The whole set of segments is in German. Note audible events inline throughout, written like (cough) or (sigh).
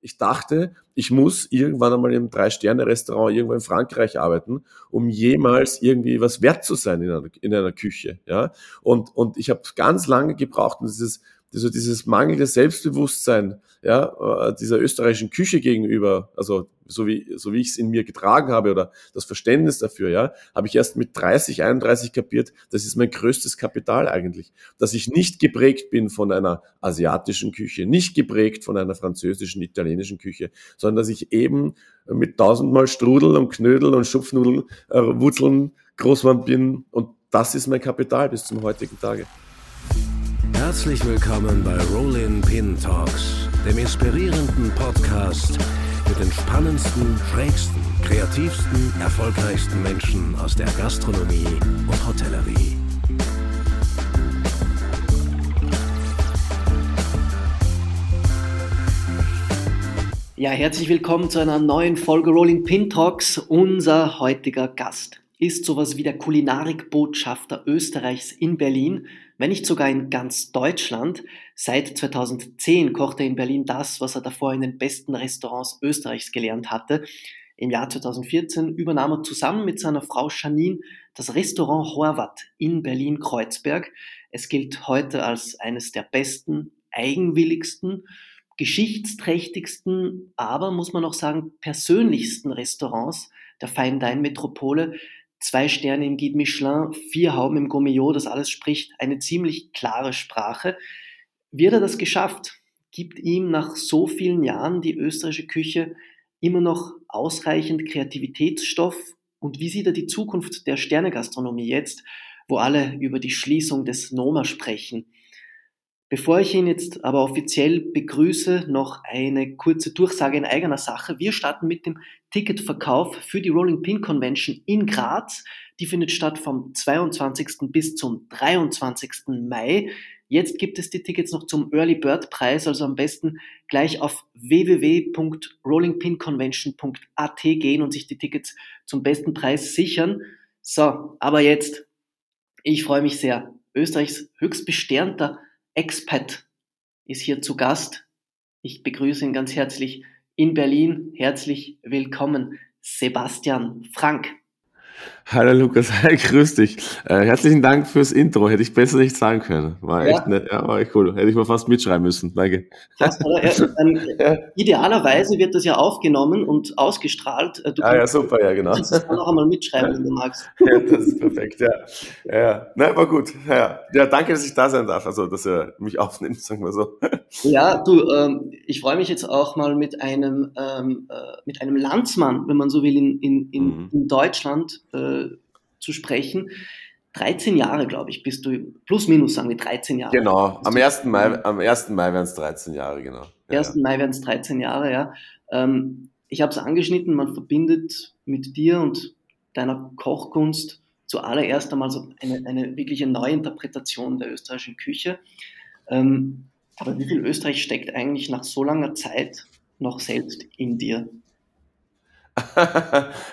Ich dachte, ich muss irgendwann einmal im Drei-Sterne-Restaurant irgendwo in Frankreich arbeiten, um jemals irgendwie was wert zu sein in einer, in einer Küche. Ja? Und, und ich habe ganz lange gebraucht, und dieses, also dieses mangelnde Selbstbewusstsein ja, äh, dieser österreichischen Küche gegenüber, also so wie, so wie ich es in mir getragen habe oder das Verständnis dafür, ja, habe ich erst mit 30, 31 kapiert, das ist mein größtes Kapital eigentlich, dass ich nicht geprägt bin von einer asiatischen Küche, nicht geprägt von einer französischen, italienischen Küche, sondern dass ich eben mit tausendmal Strudel und Knödel und Schupfnudeln, äh, Wurzeln groß bin und das ist mein Kapital bis zum heutigen Tage. Herzlich willkommen bei Rollin Pin Talks, dem inspirierenden Podcast mit den spannendsten, schrägsten, kreativsten, erfolgreichsten Menschen aus der Gastronomie und Hotellerie. Ja, herzlich willkommen zu einer neuen Folge Rolling Pin Talks. Unser heutiger Gast ist sowas wie der Kulinarikbotschafter Österreichs in Berlin, wenn nicht sogar in ganz Deutschland. Seit 2010 kocht er in Berlin das, was er davor in den besten Restaurants Österreichs gelernt hatte. Im Jahr 2014 übernahm er zusammen mit seiner Frau Janine das Restaurant Horvath in Berlin-Kreuzberg. Es gilt heute als eines der besten, eigenwilligsten, geschichtsträchtigsten, aber muss man auch sagen, persönlichsten Restaurants der Fine Metropole zwei Sterne im Guide Michelin, vier Hauben im Gourmillot, das alles spricht eine ziemlich klare Sprache. Hat er das geschafft? Gibt ihm nach so vielen Jahren die österreichische Küche immer noch ausreichend Kreativitätsstoff? Und wie sieht er die Zukunft der Sternegastronomie jetzt, wo alle über die Schließung des Noma sprechen? Bevor ich ihn jetzt aber offiziell begrüße, noch eine kurze Durchsage in eigener Sache. Wir starten mit dem Ticketverkauf für die Rolling Pin Convention in Graz. Die findet statt vom 22. bis zum 23. Mai. Jetzt gibt es die Tickets noch zum Early Bird Preis, also am besten gleich auf www.rollingpinconvention.at gehen und sich die Tickets zum besten Preis sichern. So, aber jetzt, ich freue mich sehr. Österreichs höchst besternter Expat ist hier zu Gast. Ich begrüße ihn ganz herzlich in Berlin. Herzlich willkommen, Sebastian Frank. Hallo Lukas, (laughs) hi, grüß dich. Äh, herzlichen Dank fürs Intro. Hätte ich besser nicht sagen können. War ja. echt nett, ja, war echt cool. Hätte ich mal fast mitschreiben müssen. Danke. Fast, ähm, (laughs) ja. Idealerweise wird das ja aufgenommen und ausgestrahlt. Äh, du ah, ja, super, ja, genau. Du kannst es dann noch einmal mitschreiben, wenn du magst. (laughs) Ja, das ist perfekt, ja. Ja, na, war gut. Ja. ja, danke, dass ich da sein darf. Also, dass er mich aufnimmt, sagen wir so. Ja, du, ähm, ich freue mich jetzt auch mal mit einem, ähm, äh, mit einem Landsmann, wenn man so will, in, in, in, mhm. in Deutschland äh, zu sprechen. 13 Jahre, glaube ich, bist du, plus minus sagen wir 13 Jahre. Genau, am 1. Mai, am 1. Mai werden es 13 Jahre, genau. Ja, 1. Ja. Mai werden es 13 Jahre, ja. Ähm, ich habe es angeschnitten, man verbindet mit dir und deiner Kochkunst zuallererst einmal so eine, eine wirkliche Neuinterpretation der österreichischen Küche. Ähm, aber wie viel Österreich steckt eigentlich nach so langer Zeit noch selbst in dir?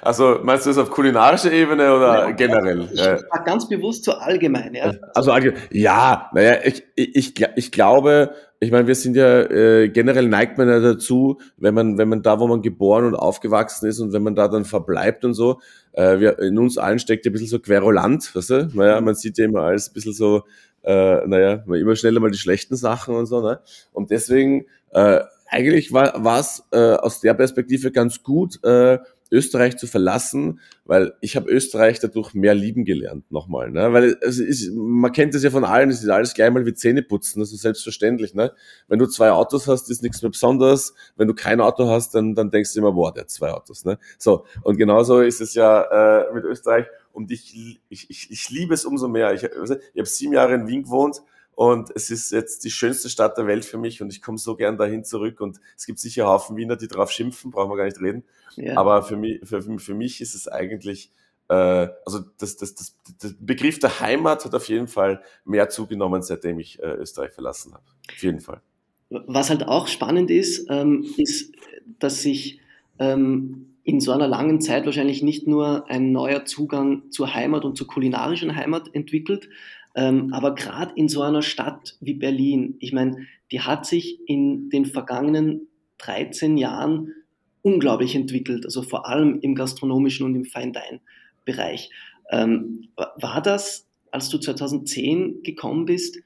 Also meinst du das auf kulinarischer Ebene oder ja, generell? Ich war ganz bewusst so allgemein, ja. Also ja, naja, ich, ich, ich glaube, ich meine, wir sind ja äh, generell neigt man ja dazu, wenn man, wenn man da, wo man geboren und aufgewachsen ist und wenn man da dann verbleibt und so, äh, wir, in uns allen steckt ja ein bisschen so Querulant, weißt du? Naja, man sieht ja immer alles ein bisschen so, äh, naja, immer schneller mal die schlechten Sachen und so, ne? Und deswegen, äh, eigentlich war es äh, aus der Perspektive ganz gut, äh, Österreich zu verlassen, weil ich habe Österreich dadurch mehr lieben gelernt nochmal. Ne? Weil es ist, man kennt das ja von allen, es ist alles gleich mal wie Zähne putzen, das ist selbstverständlich. Ne? Wenn du zwei Autos hast, ist nichts mehr Besonderes. Wenn du kein Auto hast, dann, dann denkst du immer, boah, der hat zwei Autos. Ne? So, und genauso ist es ja äh, mit Österreich. Und ich, ich, ich, ich liebe es umso mehr. Ich, ich habe sieben Jahre in Wien gewohnt und es ist jetzt die schönste Stadt der Welt für mich und ich komme so gern dahin zurück. Und es gibt sicher Haufen Wiener, die drauf schimpfen, brauchen wir gar nicht reden. Ja. Aber für mich, für, für mich ist es eigentlich, äh, also das, das, das, der Begriff der Heimat hat auf jeden Fall mehr zugenommen, seitdem ich äh, Österreich verlassen habe. Auf jeden Fall. Was halt auch spannend ist, ähm, ist, dass sich ähm, in so einer langen Zeit wahrscheinlich nicht nur ein neuer Zugang zur Heimat und zur kulinarischen Heimat entwickelt, ähm, aber gerade in so einer Stadt wie Berlin, ich meine, die hat sich in den vergangenen 13 Jahren unglaublich entwickelt, also vor allem im gastronomischen und im Fine-Dine-Bereich. Ähm, war das, als du 2010 gekommen bist,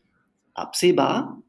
absehbar?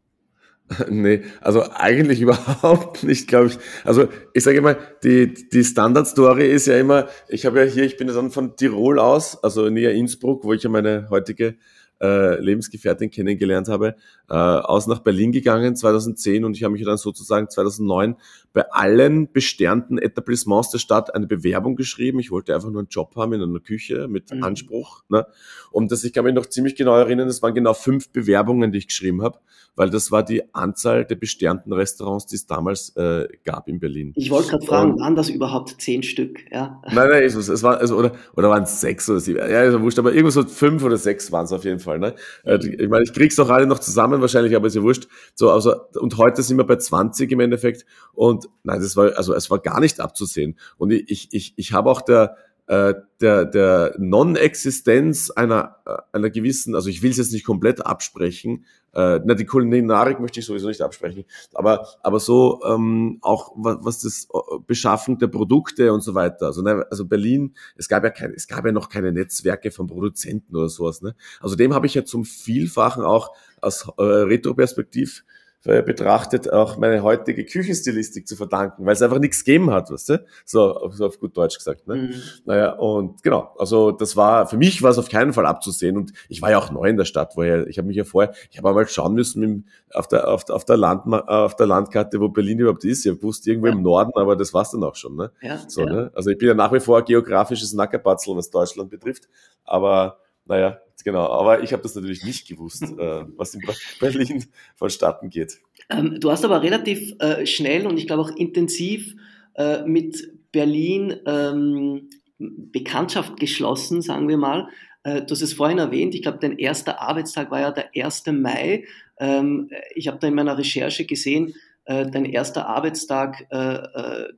(laughs) Nee, also eigentlich (laughs) überhaupt nicht, glaube ich. Also ich sage immer, die, die Standard-Story ist ja immer, ich habe ja hier, ich bin ja dann von Tirol aus, also näher Innsbruck, wo ich ja meine heutige äh, Lebensgefährtin kennengelernt habe, äh, aus nach Berlin gegangen 2010 und ich habe mich dann sozusagen 2009 bei allen besternten Etablissements der Stadt eine Bewerbung geschrieben. Ich wollte einfach nur einen Job haben in einer Küche mit mhm. Anspruch. Ne? Und das, ich kann mich noch ziemlich genau erinnern, es waren genau fünf Bewerbungen, die ich geschrieben habe, weil das war die Anzahl der besternten Restaurants, die es damals äh, gab in Berlin. Ich wollte gerade fragen, waren das überhaupt zehn Stück? Ja. Nein, nein, es, es war, also, oder, oder waren es sechs oder sieben? Ja, ist ja wurscht, aber irgendwo so fünf oder sechs waren es auf jeden Fall. Ne? Äh, ich meine, ich krieg's doch alle noch zusammen wahrscheinlich, aber ist ja wurscht. So, also, und heute sind wir bei 20 im Endeffekt. Und nein, das war, also es war gar nicht abzusehen. Und ich, ich, ich habe auch der, äh, der, der Non-Existenz einer, äh, einer gewissen, also ich will es jetzt nicht komplett absprechen, äh, na, die Kulinarik möchte ich sowieso nicht absprechen, aber, aber so ähm, auch was, was das äh, Beschaffen der Produkte und so weiter. Also, ne, also Berlin, es gab ja kein, es gab ja noch keine Netzwerke von Produzenten oder sowas. Ne? Also dem habe ich ja zum Vielfachen auch aus äh, Retroperspektiv äh, betrachtet auch meine heutige Küchenstilistik zu verdanken, weil es einfach nichts gegeben hat, weißt du? So, so auf gut Deutsch gesagt. Ne? Mhm. Naja, und genau, also das war, für mich war es auf keinen Fall abzusehen und ich war ja auch neu in der Stadt, woher, ich habe mich ja vorher, ich habe einmal schauen müssen im, auf, der, auf, auf, der Land, auf der Landkarte, wo Berlin überhaupt ist. Ich wusste irgendwo ja. im Norden, aber das war's dann auch schon. Ne? Ja, so, ja. Ne? Also ich bin ja nach wie vor geografisches Nackerpatzel, was Deutschland betrifft, aber naja, genau. Aber ich habe das natürlich nicht gewusst, (laughs) äh, was in Berlin vonstatten geht. Ähm, du hast aber relativ äh, schnell und ich glaube auch intensiv äh, mit Berlin ähm, Bekanntschaft geschlossen, sagen wir mal. Äh, du hast es vorhin erwähnt, ich glaube, dein erster Arbeitstag war ja der 1. Mai. Ähm, ich habe da in meiner Recherche gesehen, äh, dein erster Arbeitstag äh,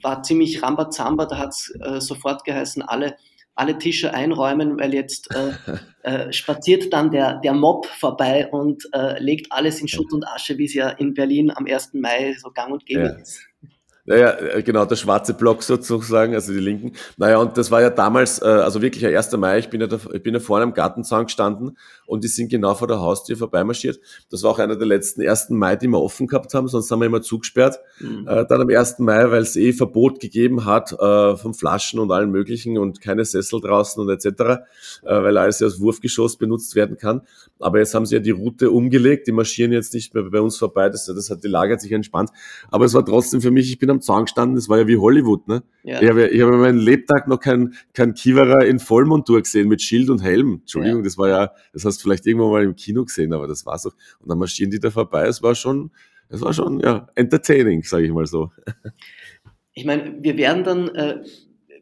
war ziemlich Rambazamba, da hat es sofort geheißen, alle alle Tische einräumen, weil jetzt äh, (laughs) äh, spaziert dann der, der Mob vorbei und äh, legt alles in Schutt und Asche, wie es ja in Berlin am 1. Mai so gang und gäbe ja. ist. Naja, äh, genau, der schwarze Block sozusagen, also die Linken. Naja, und das war ja damals, äh, also wirklich der 1. Mai, ich bin ja, da, ich bin ja vorne am Gartenzaun gestanden und die sind genau vor der Haustür vorbeimarschiert. Das war auch einer der letzten 1. Mai, die wir offen gehabt haben, sonst haben wir immer zugesperrt. Mhm. Äh, dann am 1. Mai, weil es eh Verbot gegeben hat äh, von Flaschen und allen möglichen und keine Sessel draußen und etc., äh, weil alles ja als Wurfgeschoss benutzt werden kann. Aber jetzt haben sie ja die Route umgelegt, die marschieren jetzt nicht mehr bei uns vorbei, das, das hat die Lage hat sich entspannt. Aber es war trotzdem für mich, ich bin am Zaun gestanden, das war ja wie Hollywood, ne? Ja. Ich habe ich hab meinen Lebtag noch keinen kein Kiewerer in Vollmontur gesehen mit Schild und Helm. Entschuldigung, ja. das war ja, das hast du vielleicht irgendwann mal im Kino gesehen, aber das war's doch. Und dann marschieren die da vorbei. Es war schon, es war schon, ja, entertaining, sage ich mal so. (laughs) Ich meine, wir werden dann, äh,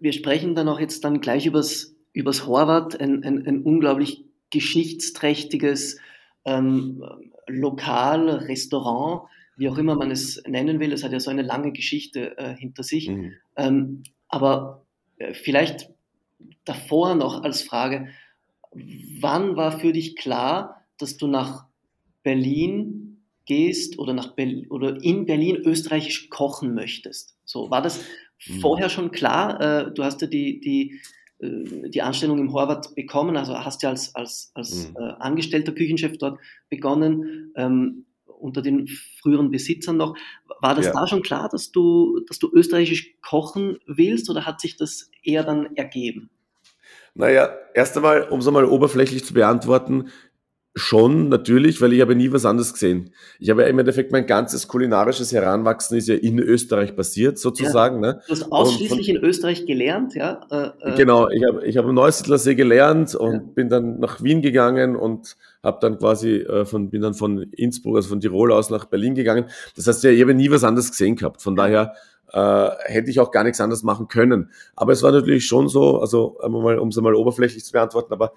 wir sprechen dann auch jetzt dann gleich übers, übers Horvath, ein, ein, ein unglaublich geschichtsträchtiges ähm, Lokal, Restaurant, wie auch immer man es nennen will. Es hat ja so eine lange Geschichte äh, hinter sich. Mhm. Ähm, aber äh, vielleicht davor noch als Frage, wann war für dich klar, dass du nach Berlin gehst oder, nach Berlin, oder in Berlin österreichisch kochen möchtest? So, war das mhm. vorher schon klar? Äh, du hast ja die, die, äh, die Anstellung im Horvath bekommen, also hast ja als, als, als mhm. äh, angestellter Küchenchef dort begonnen. Ähm, unter den früheren Besitzern noch. War das ja. da schon klar, dass du, dass du österreichisch kochen willst oder hat sich das eher dann ergeben? Naja, erst einmal, um es einmal oberflächlich zu beantworten, Schon, natürlich, weil ich habe nie was anderes gesehen. Ich habe ja im Endeffekt mein ganzes kulinarisches Heranwachsen ist ja in Österreich passiert, sozusagen. Ja, ne? Du hast ausschließlich von, in Österreich gelernt, ja? Äh, äh, genau, ich habe ich hab am Neusiedlersee gelernt und ja. bin dann nach Wien gegangen und habe dann quasi äh, von, bin dann von Innsbruck, also von Tirol aus nach Berlin gegangen. Das heißt, ja, ich habe nie was anderes gesehen gehabt. Von daher äh, hätte ich auch gar nichts anderes machen können. Aber es war natürlich schon so, also um es einmal oberflächlich zu beantworten, aber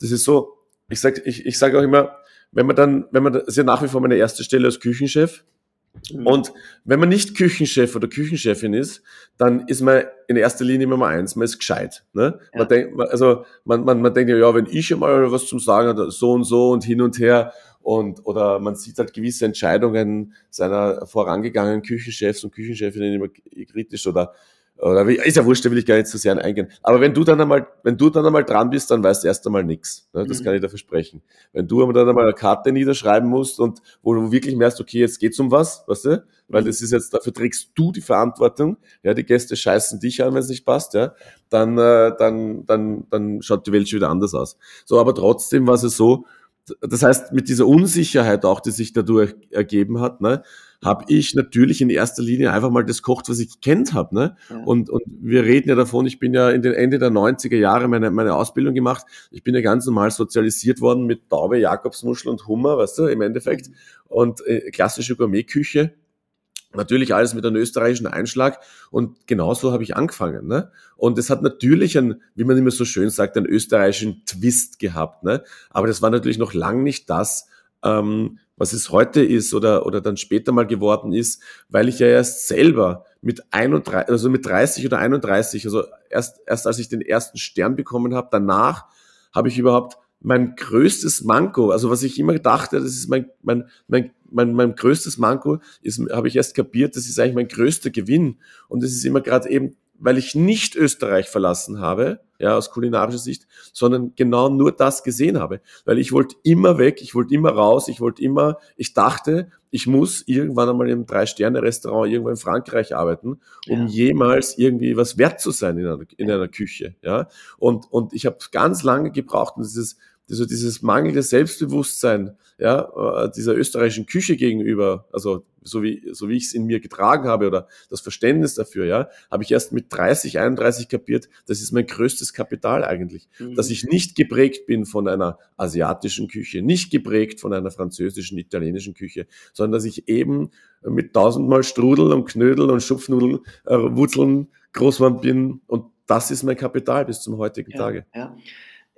das ist so, ich sage ich, ich sag auch immer, wenn man dann, wenn man, das ist ja nach wie vor meine erste Stelle als Küchenchef. Mhm. Und wenn man nicht Küchenchef oder Küchenchefin ist, dann ist man in erster Linie Nummer eins, man ist gescheit. Ne? Ja. Man denkt, also man, man, man denkt ja, ja, wenn ich einmal was zum Sagen habe, so und so und hin und her Und, oder man sieht halt gewisse Entscheidungen seiner vorangegangenen Küchenchefs und Küchenchefinnen immer kritisch oder oder wie, ist ja wurscht, da will ich gar nicht so sehr eingehen. Aber wenn du dann einmal, wenn du dann einmal dran bist, dann weißt du erst einmal nichts. Ne? Das mhm. kann ich dir versprechen. Wenn du dann einmal eine Karte niederschreiben musst und wo du wirklich merkst, okay, jetzt geht's um was, weißt du? Weil das ist jetzt, dafür trägst du die Verantwortung. Ja, die Gäste scheißen dich an, wenn es nicht passt, ja. Dann, äh, dann, dann, dann schaut die Welt schon wieder anders aus. So, aber trotzdem war es so, das heißt, mit dieser Unsicherheit auch, die sich dadurch ergeben hat, ne, habe ich natürlich in erster Linie einfach mal das kocht, was ich kennt habe. Ne? Ja. Und, und wir reden ja davon, ich bin ja in den Ende der 90er Jahre meine, meine Ausbildung gemacht. Ich bin ja ganz normal sozialisiert worden mit Taube, Jakobsmuschel und Hummer, weißt du, im Endeffekt. Und äh, klassische Gourmetküche. Natürlich alles mit einem österreichischen Einschlag und genauso habe ich angefangen. Ne? Und es hat natürlich ein, wie man immer so schön sagt, einen österreichischen Twist gehabt. Ne? Aber das war natürlich noch lang nicht das, ähm, was es heute ist oder, oder dann später mal geworden ist, weil ich ja erst selber mit 31, also mit 30 oder 31, also erst, erst als ich den ersten Stern bekommen habe, danach habe ich überhaupt mein größtes Manko, also was ich immer dachte, das ist mein, mein, mein, mein, mein größtes Manko, ist, habe ich erst kapiert, das ist eigentlich mein größter Gewinn. Und es ist immer gerade eben weil ich nicht Österreich verlassen habe, ja, aus kulinarischer Sicht, sondern genau nur das gesehen habe. Weil ich wollte immer weg, ich wollte immer raus, ich wollte immer, ich dachte, ich muss irgendwann einmal im Drei-Sterne-Restaurant irgendwo in Frankreich arbeiten, um ja. jemals irgendwie was wert zu sein in einer, in einer Küche. Ja? Und, und ich habe ganz lange gebraucht, und dieses, also dieses mangelnde Selbstbewusstsein ja, äh, dieser österreichischen Küche gegenüber, also so wie, so wie ich es in mir getragen habe oder das Verständnis dafür, ja, habe ich erst mit 30, 31 kapiert, das ist mein größtes Kapital eigentlich, mhm. dass ich nicht geprägt bin von einer asiatischen Küche, nicht geprägt von einer französischen, italienischen Küche, sondern dass ich eben mit tausendmal Strudel und Knödel und Schupfnudeln, äh, Wurzeln groß bin und das ist mein Kapital bis zum heutigen ja, Tage. Ja.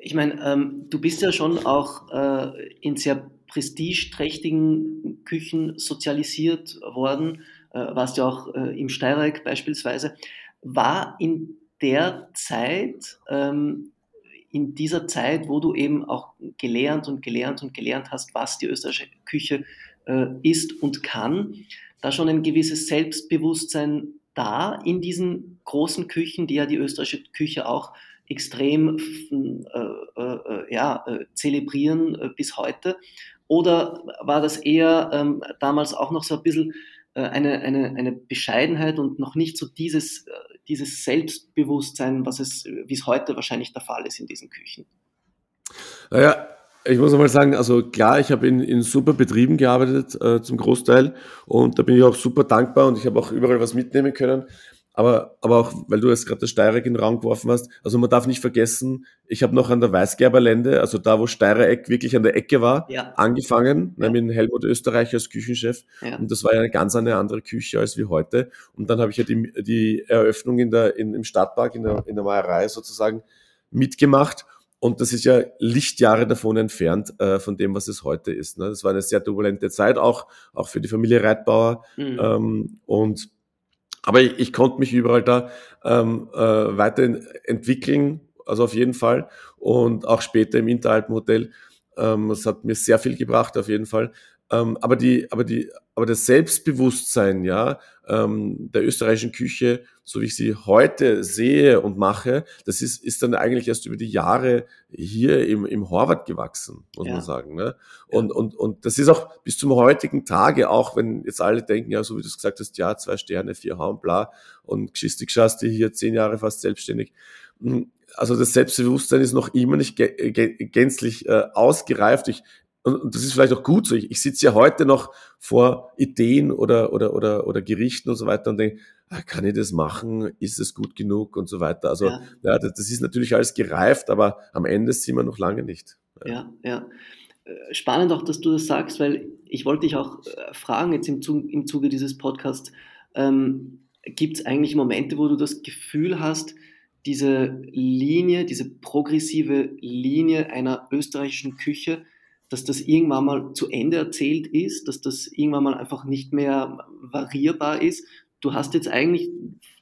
Ich meine, ähm, du bist ja schon auch äh, in sehr prestigeträchtigen Küchen sozialisiert worden, äh, warst ja auch äh, im Steyrreich beispielsweise. War in der Zeit, ähm, in dieser Zeit, wo du eben auch gelernt und gelernt und gelernt hast, was die österreichische Küche äh, ist und kann, da schon ein gewisses Selbstbewusstsein da in diesen großen Küchen, die ja die österreichische Küche auch extrem äh, äh, äh, ja, äh, zelebrieren äh, bis heute? Oder war das eher ähm, damals auch noch so ein bisschen eine, eine, eine Bescheidenheit und noch nicht so dieses, dieses Selbstbewusstsein, was es, wie es heute wahrscheinlich der Fall ist in diesen Küchen? Naja, ich muss mal sagen, also klar, ich habe in, in super Betrieben gearbeitet äh, zum Großteil und da bin ich auch super dankbar und ich habe auch überall was mitnehmen können. Aber, aber auch, weil du jetzt gerade das Steyrek in den Raum geworfen hast, also man darf nicht vergessen, ich habe noch an der Weißgerberlände, also da, wo Steirereck wirklich an der Ecke war, ja. angefangen, ja. mit Helmut Österreich als Küchenchef. Ja. Und das war ja eine ganz eine andere Küche als wie heute. Und dann habe ich ja die, die Eröffnung in der, in, im Stadtpark, in der, in der Meierei sozusagen mitgemacht. Und das ist ja Lichtjahre davon entfernt äh, von dem, was es heute ist. Ne? Das war eine sehr turbulente Zeit, auch, auch für die Familie Reitbauer. Mhm. Ähm, und aber ich, ich konnte mich überall da ähm, äh, weiterentwickeln, also auf jeden Fall. Und auch später im Interalpenhotel. Ähm, es hat mir sehr viel gebracht, auf jeden Fall. Ähm, aber die, aber die, aber das Selbstbewusstsein, ja, ähm, der österreichischen Küche, so wie ich sie heute sehe und mache, das ist, ist dann eigentlich erst über die Jahre hier im, im Horvath gewachsen, muss ja. man sagen. Ne? Und, ja. und, und das ist auch bis zum heutigen Tage, auch wenn jetzt alle denken, ja, so wie du es gesagt hast, ja, zwei Sterne, vier Hauen, bla, und Geschichte geschasst, hier zehn Jahre fast selbstständig. Also das Selbstbewusstsein ist noch immer nicht gänzlich äh, ausgereift. Ich, und das ist vielleicht auch gut so. Ich, ich sitze ja heute noch vor Ideen oder, oder, oder, oder Gerichten und so weiter und denke, ah, kann ich das machen? Ist es gut genug und so weiter? Also, ja. ja das, das, ist natürlich alles gereift, aber am Ende sind wir noch lange nicht. Ja, ja. Äh, spannend auch, dass du das sagst, weil ich wollte dich auch äh, fragen, jetzt im Zuge, im Zuge dieses Podcasts, ähm, gibt es eigentlich Momente, wo du das Gefühl hast, diese Linie, diese progressive Linie einer österreichischen Küche, dass das irgendwann mal zu Ende erzählt ist, dass das irgendwann mal einfach nicht mehr variierbar ist. Du hast jetzt eigentlich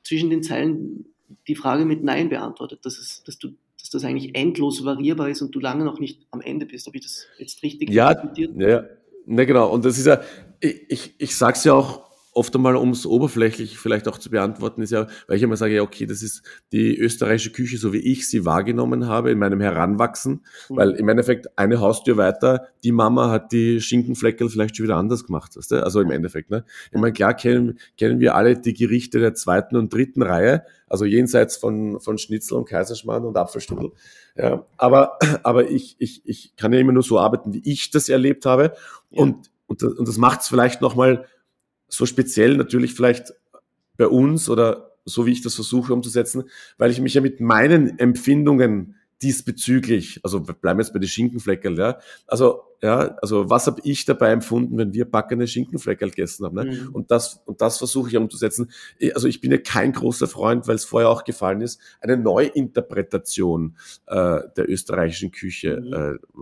zwischen den Zeilen die Frage mit Nein beantwortet, dass, es, dass, du, dass das eigentlich endlos variierbar ist und du lange noch nicht am Ende bist. Habe ich das jetzt richtig ja, interpretiert? Ja, ne, genau. Und das ist ja, ich, ich, ich sage es ja auch oft einmal, um es oberflächlich vielleicht auch zu beantworten, ist ja, weil ich immer sage, ja, okay, das ist die österreichische Küche, so wie ich sie wahrgenommen habe in meinem Heranwachsen, mhm. weil im Endeffekt eine Haustür weiter, die Mama hat die Schinkenfleckel vielleicht schon wieder anders gemacht, weißt du? Also im Endeffekt, ne? Ich meine, klar kennen, kennen wir alle die Gerichte der zweiten und dritten Reihe, also jenseits von, von Schnitzel und Kaiserschmarrn und Apfelstrudel. Ja, aber, aber ich, ich, ich kann ja immer nur so arbeiten, wie ich das erlebt habe. Ja. Und, und, und das macht es vielleicht nochmal so speziell natürlich vielleicht bei uns oder so wie ich das versuche umzusetzen, weil ich mich ja mit meinen Empfindungen diesbezüglich, also bleiben wir jetzt bei den Schinkenfleckerl, ja, also ja, also was habe ich dabei empfunden, wenn wir backene Schinkenfleckerl gegessen haben, ne? Mhm. und das und das versuche ich umzusetzen. Also ich bin ja kein großer Freund, weil es vorher auch gefallen ist, eine Neuinterpretation äh, der österreichischen Küche, mhm.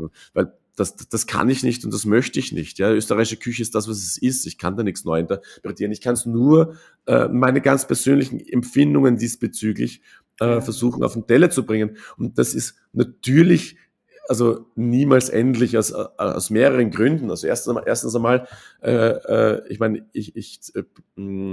äh, weil das, das kann ich nicht und das möchte ich nicht. Ja, österreichische Küche ist das, was es ist. Ich kann da nichts neu interpretieren. Ich kann es nur äh, meine ganz persönlichen Empfindungen diesbezüglich äh, versuchen auf den Teller zu bringen. Und das ist natürlich also niemals endlich aus, aus mehreren Gründen. Also erstens einmal, erstens einmal äh, äh, ich meine, ich, ich, äh,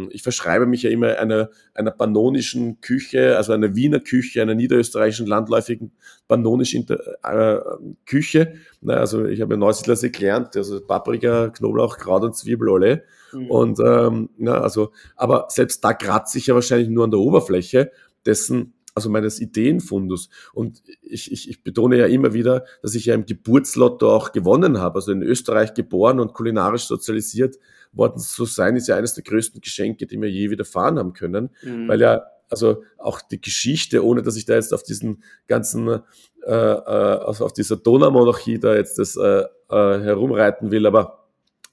ich verschreibe mich ja immer einer, einer pannonischen Küche, also einer Wiener Küche, einer niederösterreichischen landläufigen pannonischen äh, Küche. Na, also ich habe Neusiedlersee gelernt, also Paprika, Knoblauch, Kraut und Zwiebel alle. Mhm. Und ähm, na, also, aber selbst da kratze ich ja wahrscheinlich nur an der Oberfläche dessen, also meines Ideenfundus. Und ich, ich, ich betone ja immer wieder, dass ich ja im Geburtslotto auch gewonnen habe. Also in Österreich geboren und kulinarisch sozialisiert worden zu sein, ist ja eines der größten Geschenke, die mir je widerfahren haben können. Mhm. Weil ja also auch die Geschichte, ohne dass ich da jetzt auf diesen ganzen, äh, äh, auf, auf dieser Donaumonarchie da jetzt das äh, äh, herumreiten will, aber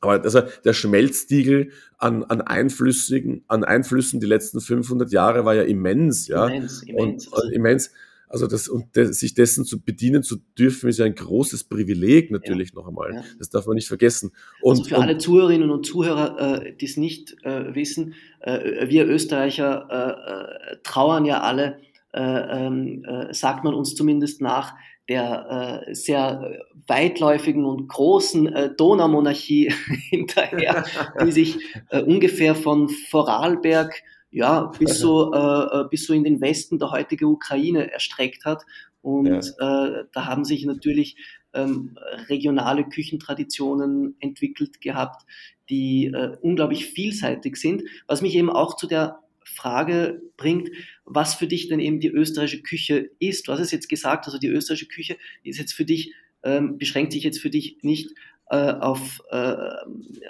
aber also der Schmelztiegel an, an Einflüssen, an Einflüssen die letzten 500 Jahre war ja immens, ja. Immens, immens. Und, und immens. Also das, und de, sich dessen zu bedienen zu dürfen, ist ja ein großes Privileg natürlich ja, noch einmal. Ja. Das darf man nicht vergessen. Und, also für und, alle Zuhörerinnen und Zuhörer, äh, die es nicht äh, wissen, äh, wir Österreicher äh, äh, trauern ja alle, äh, ähm, sagt man uns zumindest nach, der äh, sehr weitläufigen und großen äh, Donaumonarchie (laughs) hinterher, die (laughs) sich äh, ungefähr von Vorarlberg ja, bis so, (laughs) äh, äh, bis so in den Westen der heutigen Ukraine erstreckt hat. Und ja. äh, da haben sich natürlich ähm, regionale Küchentraditionen entwickelt gehabt, die äh, unglaublich vielseitig sind. Was mich eben auch zu der Frage bringt, was für dich denn eben die österreichische Küche ist. Du hast es jetzt gesagt, also die österreichische Küche ist jetzt für dich, ähm, beschränkt sich jetzt für dich nicht äh, auf, äh,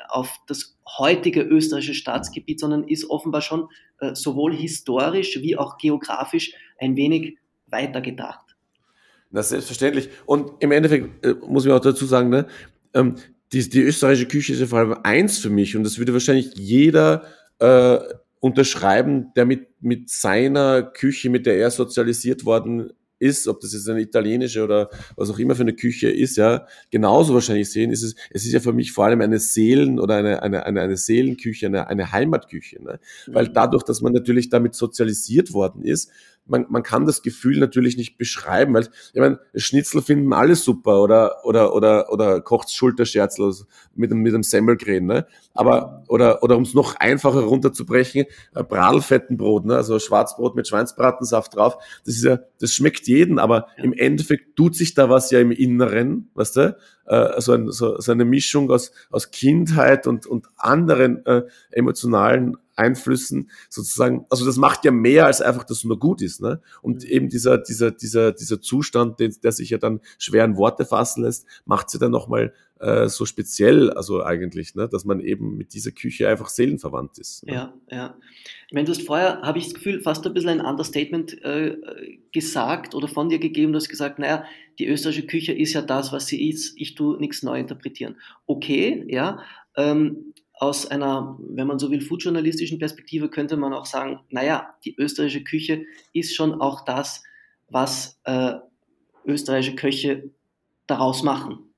auf das heutige österreichische Staatsgebiet, sondern ist offenbar schon äh, sowohl historisch wie auch geografisch ein wenig weiter gedacht. Das ist selbstverständlich. Und im Endeffekt äh, muss ich auch dazu sagen, ne, ähm, die, die österreichische Küche ist ja vor allem eins für mich und das würde wahrscheinlich jeder äh, unterschreiben, der mit, mit seiner Küche, mit der er sozialisiert worden ist, ob das jetzt eine italienische oder was auch immer für eine Küche ist, ja, genauso wahrscheinlich sehen, ist es, es ist ja für mich vor allem eine Seelen- oder eine, eine, eine, eine Seelenküche, eine, eine Heimatküche, ne? weil mhm. dadurch, dass man natürlich damit sozialisiert worden ist, man, man kann das Gefühl natürlich nicht beschreiben, weil ich meine, Schnitzel finden alle super oder oder oder oder kocht's Schulterscherzel mit dem mit dem Semmelgren, ne? Aber oder oder um es noch einfacher runterzubrechen, Bradlfettenbrot, ne? Also Schwarzbrot mit Schweinsbratensaft drauf. Das ist ja, das schmeckt jeden, aber im Endeffekt tut sich da was ja im Inneren, weißt du? Äh, so, ein, so, so eine Mischung aus aus Kindheit und und anderen äh, emotionalen Einflüssen sozusagen, also das macht ja mehr als einfach, dass es nur gut ist. Ne? Und mhm. eben dieser, dieser, dieser, dieser Zustand, den, der sich ja dann schwer in Worte fassen lässt, macht sie dann nochmal äh, so speziell, also eigentlich, ne? dass man eben mit dieser Küche einfach seelenverwandt ist. Ne? Ja, ja. Ich meine, du hast vorher, habe ich das Gefühl, fast ein bisschen ein Understatement äh, gesagt oder von dir gegeben. Du hast gesagt, naja, die österreichische Küche ist ja das, was sie ist. Ich tue nichts neu interpretieren. Okay, ja. Ähm, aus einer, wenn man so will, foodjournalistischen Perspektive könnte man auch sagen, naja, die österreichische Küche ist schon auch das, was äh, österreichische Köche daraus machen.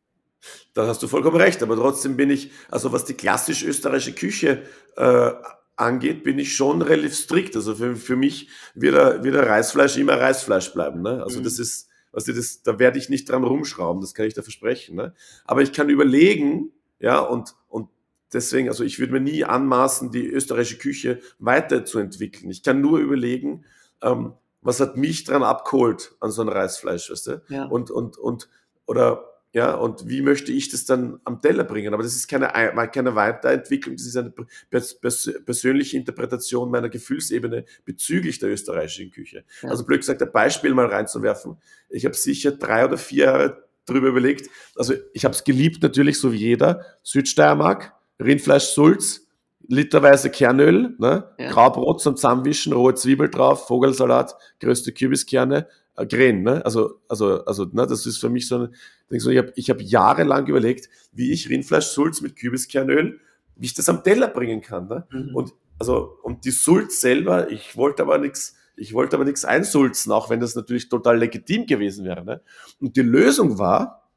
Da hast du vollkommen recht, aber trotzdem bin ich, also was die klassisch österreichische Küche äh, angeht, bin ich schon relativ strikt. Also für, für mich wird, er, wird er Reisfleisch immer Reisfleisch bleiben. Ne? Also mhm. das ist, Also das, da werde ich nicht dran rumschrauben, das kann ich da versprechen. Ne? Aber ich kann überlegen, ja, und, und deswegen, also ich würde mir nie anmaßen, die österreichische Küche weiterzuentwickeln. Ich kann nur überlegen, ähm, was hat mich dran abgeholt an so ein Reisfleisch, weißt du? Ja. Und, und, und, oder ja, und wie möchte ich das dann am Teller bringen? Aber das ist keine, keine Weiterentwicklung, das ist eine persönliche Interpretation meiner Gefühlsebene bezüglich der österreichischen Küche. Ja. Also blöd gesagt, ein Beispiel mal reinzuwerfen. Ich habe sicher drei oder vier Jahre drüber überlegt. Also ich habe es geliebt natürlich, so wie jeder. Südsteiermark, Rindfleisch Sulz, literweise Kernöl, ne? Ja. Graubrot zum Zusammenwischen, rohe Zwiebel drauf, Vogelsalat, größte Kürbiskerne, äh, Gren, ne? Also, also, also, ne, das ist für mich so ein, ich habe ich hab jahrelang überlegt, wie ich Rindfleisch-Sulz mit Kürbiskernöl, wie ich das am Teller bringen kann. Ne? Mhm. Und also, und die Sulz selber, ich wollte aber nichts, ich wollte aber nichts einsulzen, auch wenn das natürlich total legitim gewesen wäre. Ne? Und die Lösung war,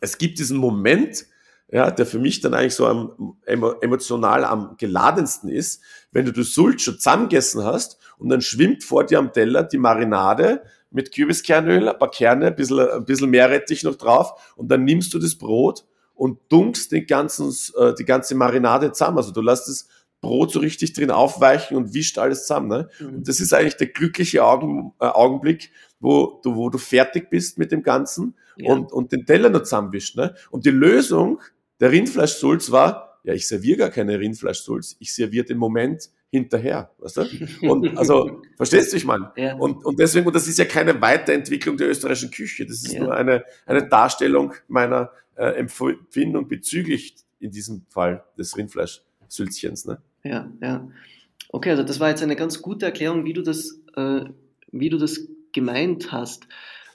es gibt diesen Moment, ja, der für mich dann eigentlich so am, emotional am geladensten ist, wenn du das Sulz schon zusammengegessen hast und dann schwimmt vor dir am Teller die Marinade mit Kürbiskernöl, ein paar Kerne, ein bisschen, ein bisschen Meerrettich noch drauf und dann nimmst du das Brot und dunkst den ganzen, äh, die ganze Marinade zusammen. Also du lässt das Brot so richtig drin aufweichen und wischt alles zusammen. Ne? Mhm. Und das ist eigentlich der glückliche Augen, äh, Augenblick, wo du, wo du fertig bist mit dem Ganzen ja. und, und den Teller noch zusammenwischt. Ne? Und die Lösung der Rindfleischsulz war, ja, ich serviere gar keine Rindfleischsulz, ich serviere den Moment, hinterher. Weißt du? Und (laughs) also, verstehst du, ich meine? Ja. Und, und deswegen, und das ist ja keine Weiterentwicklung der österreichischen Küche, das ist ja. nur eine, eine Darstellung meiner äh, Empfindung bezüglich in diesem Fall des Rindfleischsülzchens. Ne? Ja, ja. Okay, also das war jetzt eine ganz gute Erklärung, wie du das, äh, wie du das gemeint hast.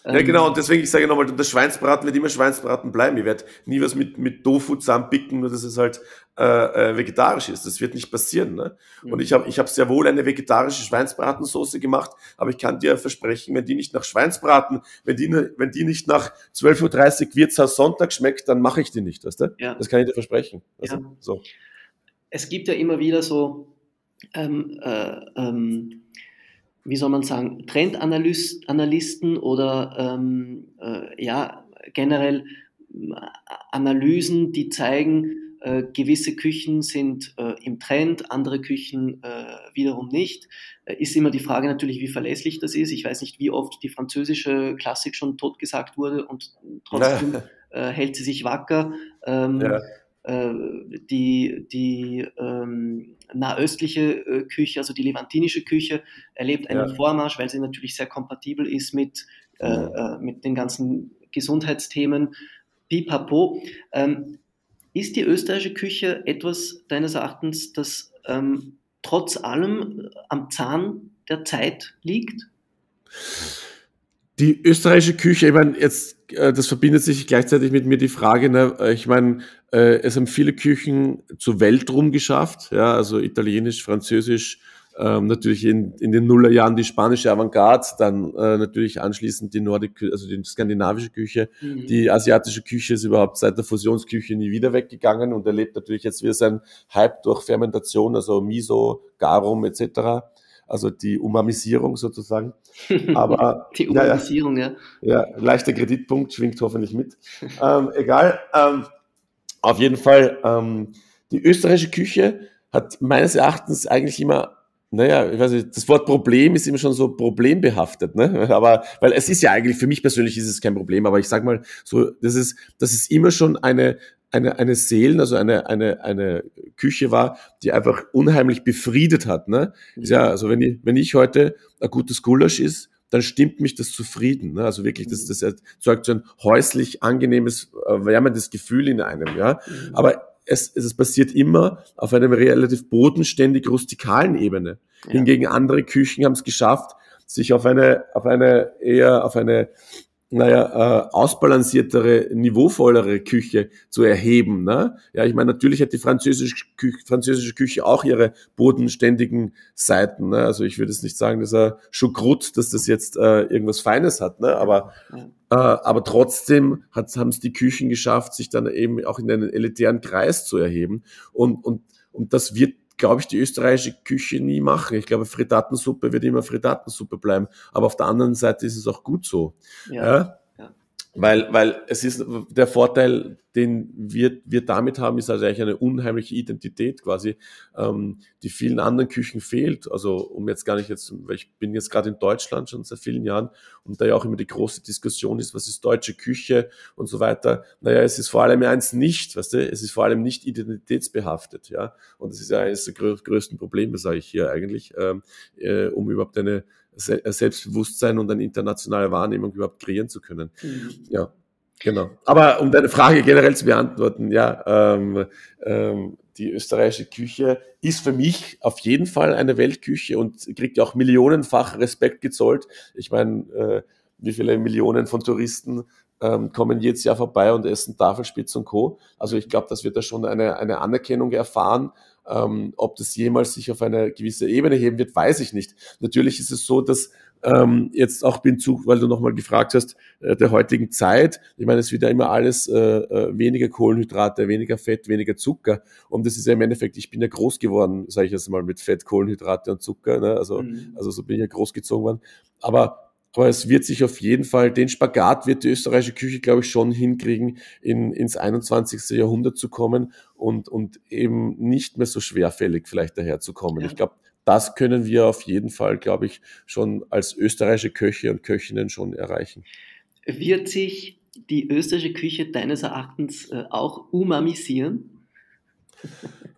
Ja, ähm, genau, und deswegen, ich sage nochmal, das Schweinsbraten wird immer Schweinsbraten bleiben. Ich werde nie was mit, mit Tofu zusammenpicken, nur dass es halt äh, äh, vegetarisch ist. Das wird nicht passieren. Ne? Und ich habe ich hab sehr wohl eine vegetarische Schweinsbratensoße gemacht, aber ich kann dir versprechen, wenn die nicht nach Schweinsbraten, wenn die, wenn die nicht nach 12.30 Uhr Wirtshaus Sonntag schmeckt, dann mache ich die nicht. Weißt du? Ja. Das kann ich dir versprechen. Also, ja. so. Es gibt ja immer wieder so ähm, äh, ähm, wie soll man sagen, Trendanalysten oder ähm, äh, ja, generell äh, Analysen, die zeigen, äh, gewisse Küchen sind äh, im Trend, andere Küchen äh, wiederum nicht. Äh, ist immer die Frage natürlich, wie verlässlich das ist. Ich weiß nicht, wie oft die französische Klassik schon totgesagt wurde und trotzdem hält sie sich wacker. Ähm, ja. Die die ähm, nahöstliche äh, Küche, also die levantinische Küche, erlebt einen ja. Vormarsch, weil sie natürlich sehr kompatibel ist mit, äh, äh, mit den ganzen Gesundheitsthemen. Pipapo. Ähm, ist die österreichische Küche etwas deines Erachtens, das ähm, trotz allem am Zahn der Zeit liegt? Die österreichische Küche, ich meine, jetzt, äh, das verbindet sich gleichzeitig mit mir die Frage, ne, äh, ich meine, äh, es haben viele Küchen zur Welt rum geschafft, ja, also italienisch, französisch, ähm, natürlich in, in den Nullerjahren die spanische Avantgarde, dann äh, natürlich anschließend die Nordik, also die skandinavische Küche. Mhm. Die asiatische Küche ist überhaupt seit der Fusionsküche nie wieder weggegangen und erlebt natürlich jetzt wieder seinen Hype durch Fermentation, also Miso, Garum etc also die Umamisierung sozusagen. (laughs) Aber die Umamisierung, ja. Ja, ja leichter Kreditpunkt schwingt hoffentlich mit. (laughs) ähm, egal. Ähm, auf jeden Fall, ähm, die österreichische Küche hat meines Erachtens eigentlich immer naja, ich weiß nicht, das Wort Problem ist immer schon so problembehaftet, ne? (laughs) Aber, weil es ist ja eigentlich, für mich persönlich ist es kein Problem, aber ich sag mal so, das ist, das ist immer schon eine, eine, eine Seelen, also eine, eine, eine Küche war, die einfach unheimlich befriedet hat, ne? Ja, also wenn ich, wenn ich heute ein gutes Gulasch ist, dann stimmt mich das zufrieden. Ne? Also wirklich, das, das erzeugt so ein häuslich angenehmes, äh, wärmendes Gefühl in einem, ja. Mhm. Aber es, es passiert immer auf einem relativ bodenständig rustikalen Ebene. Ja. Hingegen andere Küchen haben es geschafft, sich auf eine, auf eine eher auf eine naja, äh, ausbalanciertere, niveauvollere Küche zu erheben. Ne? Ja, ich meine, natürlich hat die französische Küche, französische Küche auch ihre bodenständigen Seiten. Ne? Also ich würde es nicht sagen, dass er Schukrut, dass das jetzt äh, irgendwas Feines hat, ne? aber, äh, aber trotzdem haben es die Küchen geschafft, sich dann eben auch in einen elitären Kreis zu erheben. Und, und, und das wird glaube ich, die österreichische Küche nie machen. Ich glaube, Frittatensuppe wird immer Frittatensuppe bleiben. Aber auf der anderen Seite ist es auch gut so. Ja. ja? Weil, weil es ist der Vorteil, den wir, wir damit haben, ist also eigentlich eine unheimliche Identität quasi, ähm, die vielen anderen Küchen fehlt. Also um jetzt gar nicht jetzt, weil ich bin jetzt gerade in Deutschland schon seit vielen Jahren und da ja auch immer die große Diskussion ist, was ist deutsche Küche und so weiter. Naja, es ist vor allem eins nicht, weißt du, es ist vor allem nicht identitätsbehaftet, ja. Und das ist ja eines der größten Probleme, sage ich hier eigentlich, ähm, äh, um überhaupt eine Selbstbewusstsein und eine internationale Wahrnehmung überhaupt kreieren zu können. Mhm. Ja, genau. Aber um deine Frage generell zu beantworten, ja, ähm, ähm, die österreichische Küche ist für mich auf jeden Fall eine Weltküche und kriegt ja auch millionenfach Respekt gezollt. Ich meine, äh, wie viele Millionen von Touristen ähm, kommen jedes Jahr vorbei und essen Tafelspitz und Co. Also ich glaube, dass wir da schon eine, eine Anerkennung erfahren ähm, ob das jemals sich auf eine gewisse Ebene heben wird, weiß ich nicht. Natürlich ist es so, dass ähm, jetzt auch bin zu, weil du nochmal gefragt hast, äh, der heutigen Zeit, ich meine, es wird ja immer alles äh, äh, weniger Kohlenhydrate, weniger Fett, weniger Zucker. Und das ist ja im Endeffekt, ich bin ja groß geworden, sage ich jetzt mal, mit Fett, Kohlenhydrate und Zucker. Ne? Also, mhm. also so bin ich ja großgezogen worden. Aber aber es wird sich auf jeden Fall, den Spagat wird die österreichische Küche, glaube ich, schon hinkriegen, in, ins 21. Jahrhundert zu kommen und, und eben nicht mehr so schwerfällig vielleicht daherzukommen. Ja. Ich glaube, das können wir auf jeden Fall, glaube ich, schon als österreichische Köche und Köchinnen schon erreichen. Wird sich die österreichische Küche deines Erachtens äh, auch umamisieren?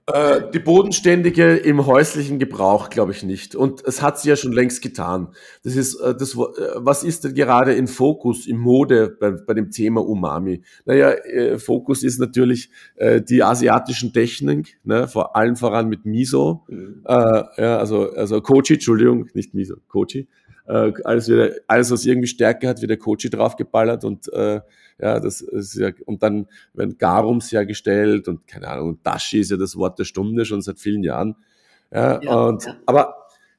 Äh, die bodenständige im häuslichen Gebrauch, glaube ich nicht. Und es hat sie ja schon längst getan. Das ist äh, das. Äh, was ist denn gerade in Fokus, im Mode bei, bei dem Thema Umami? Naja, äh, Fokus ist natürlich die asiatischen Technik, ne, vor allem voran mit Miso. Mhm. Ja, also also Kochi, Entschuldigung, nicht Miso, Kochi äh, alles, wieder, alles, was irgendwie Stärke hat, wird der Kochi draufgeballert und äh, ja, das ist ja, und dann werden Garums hergestellt und keine Ahnung, und Dashi ist ja das Wort der Stunde schon seit vielen Jahren. Ja, ja und ja. aber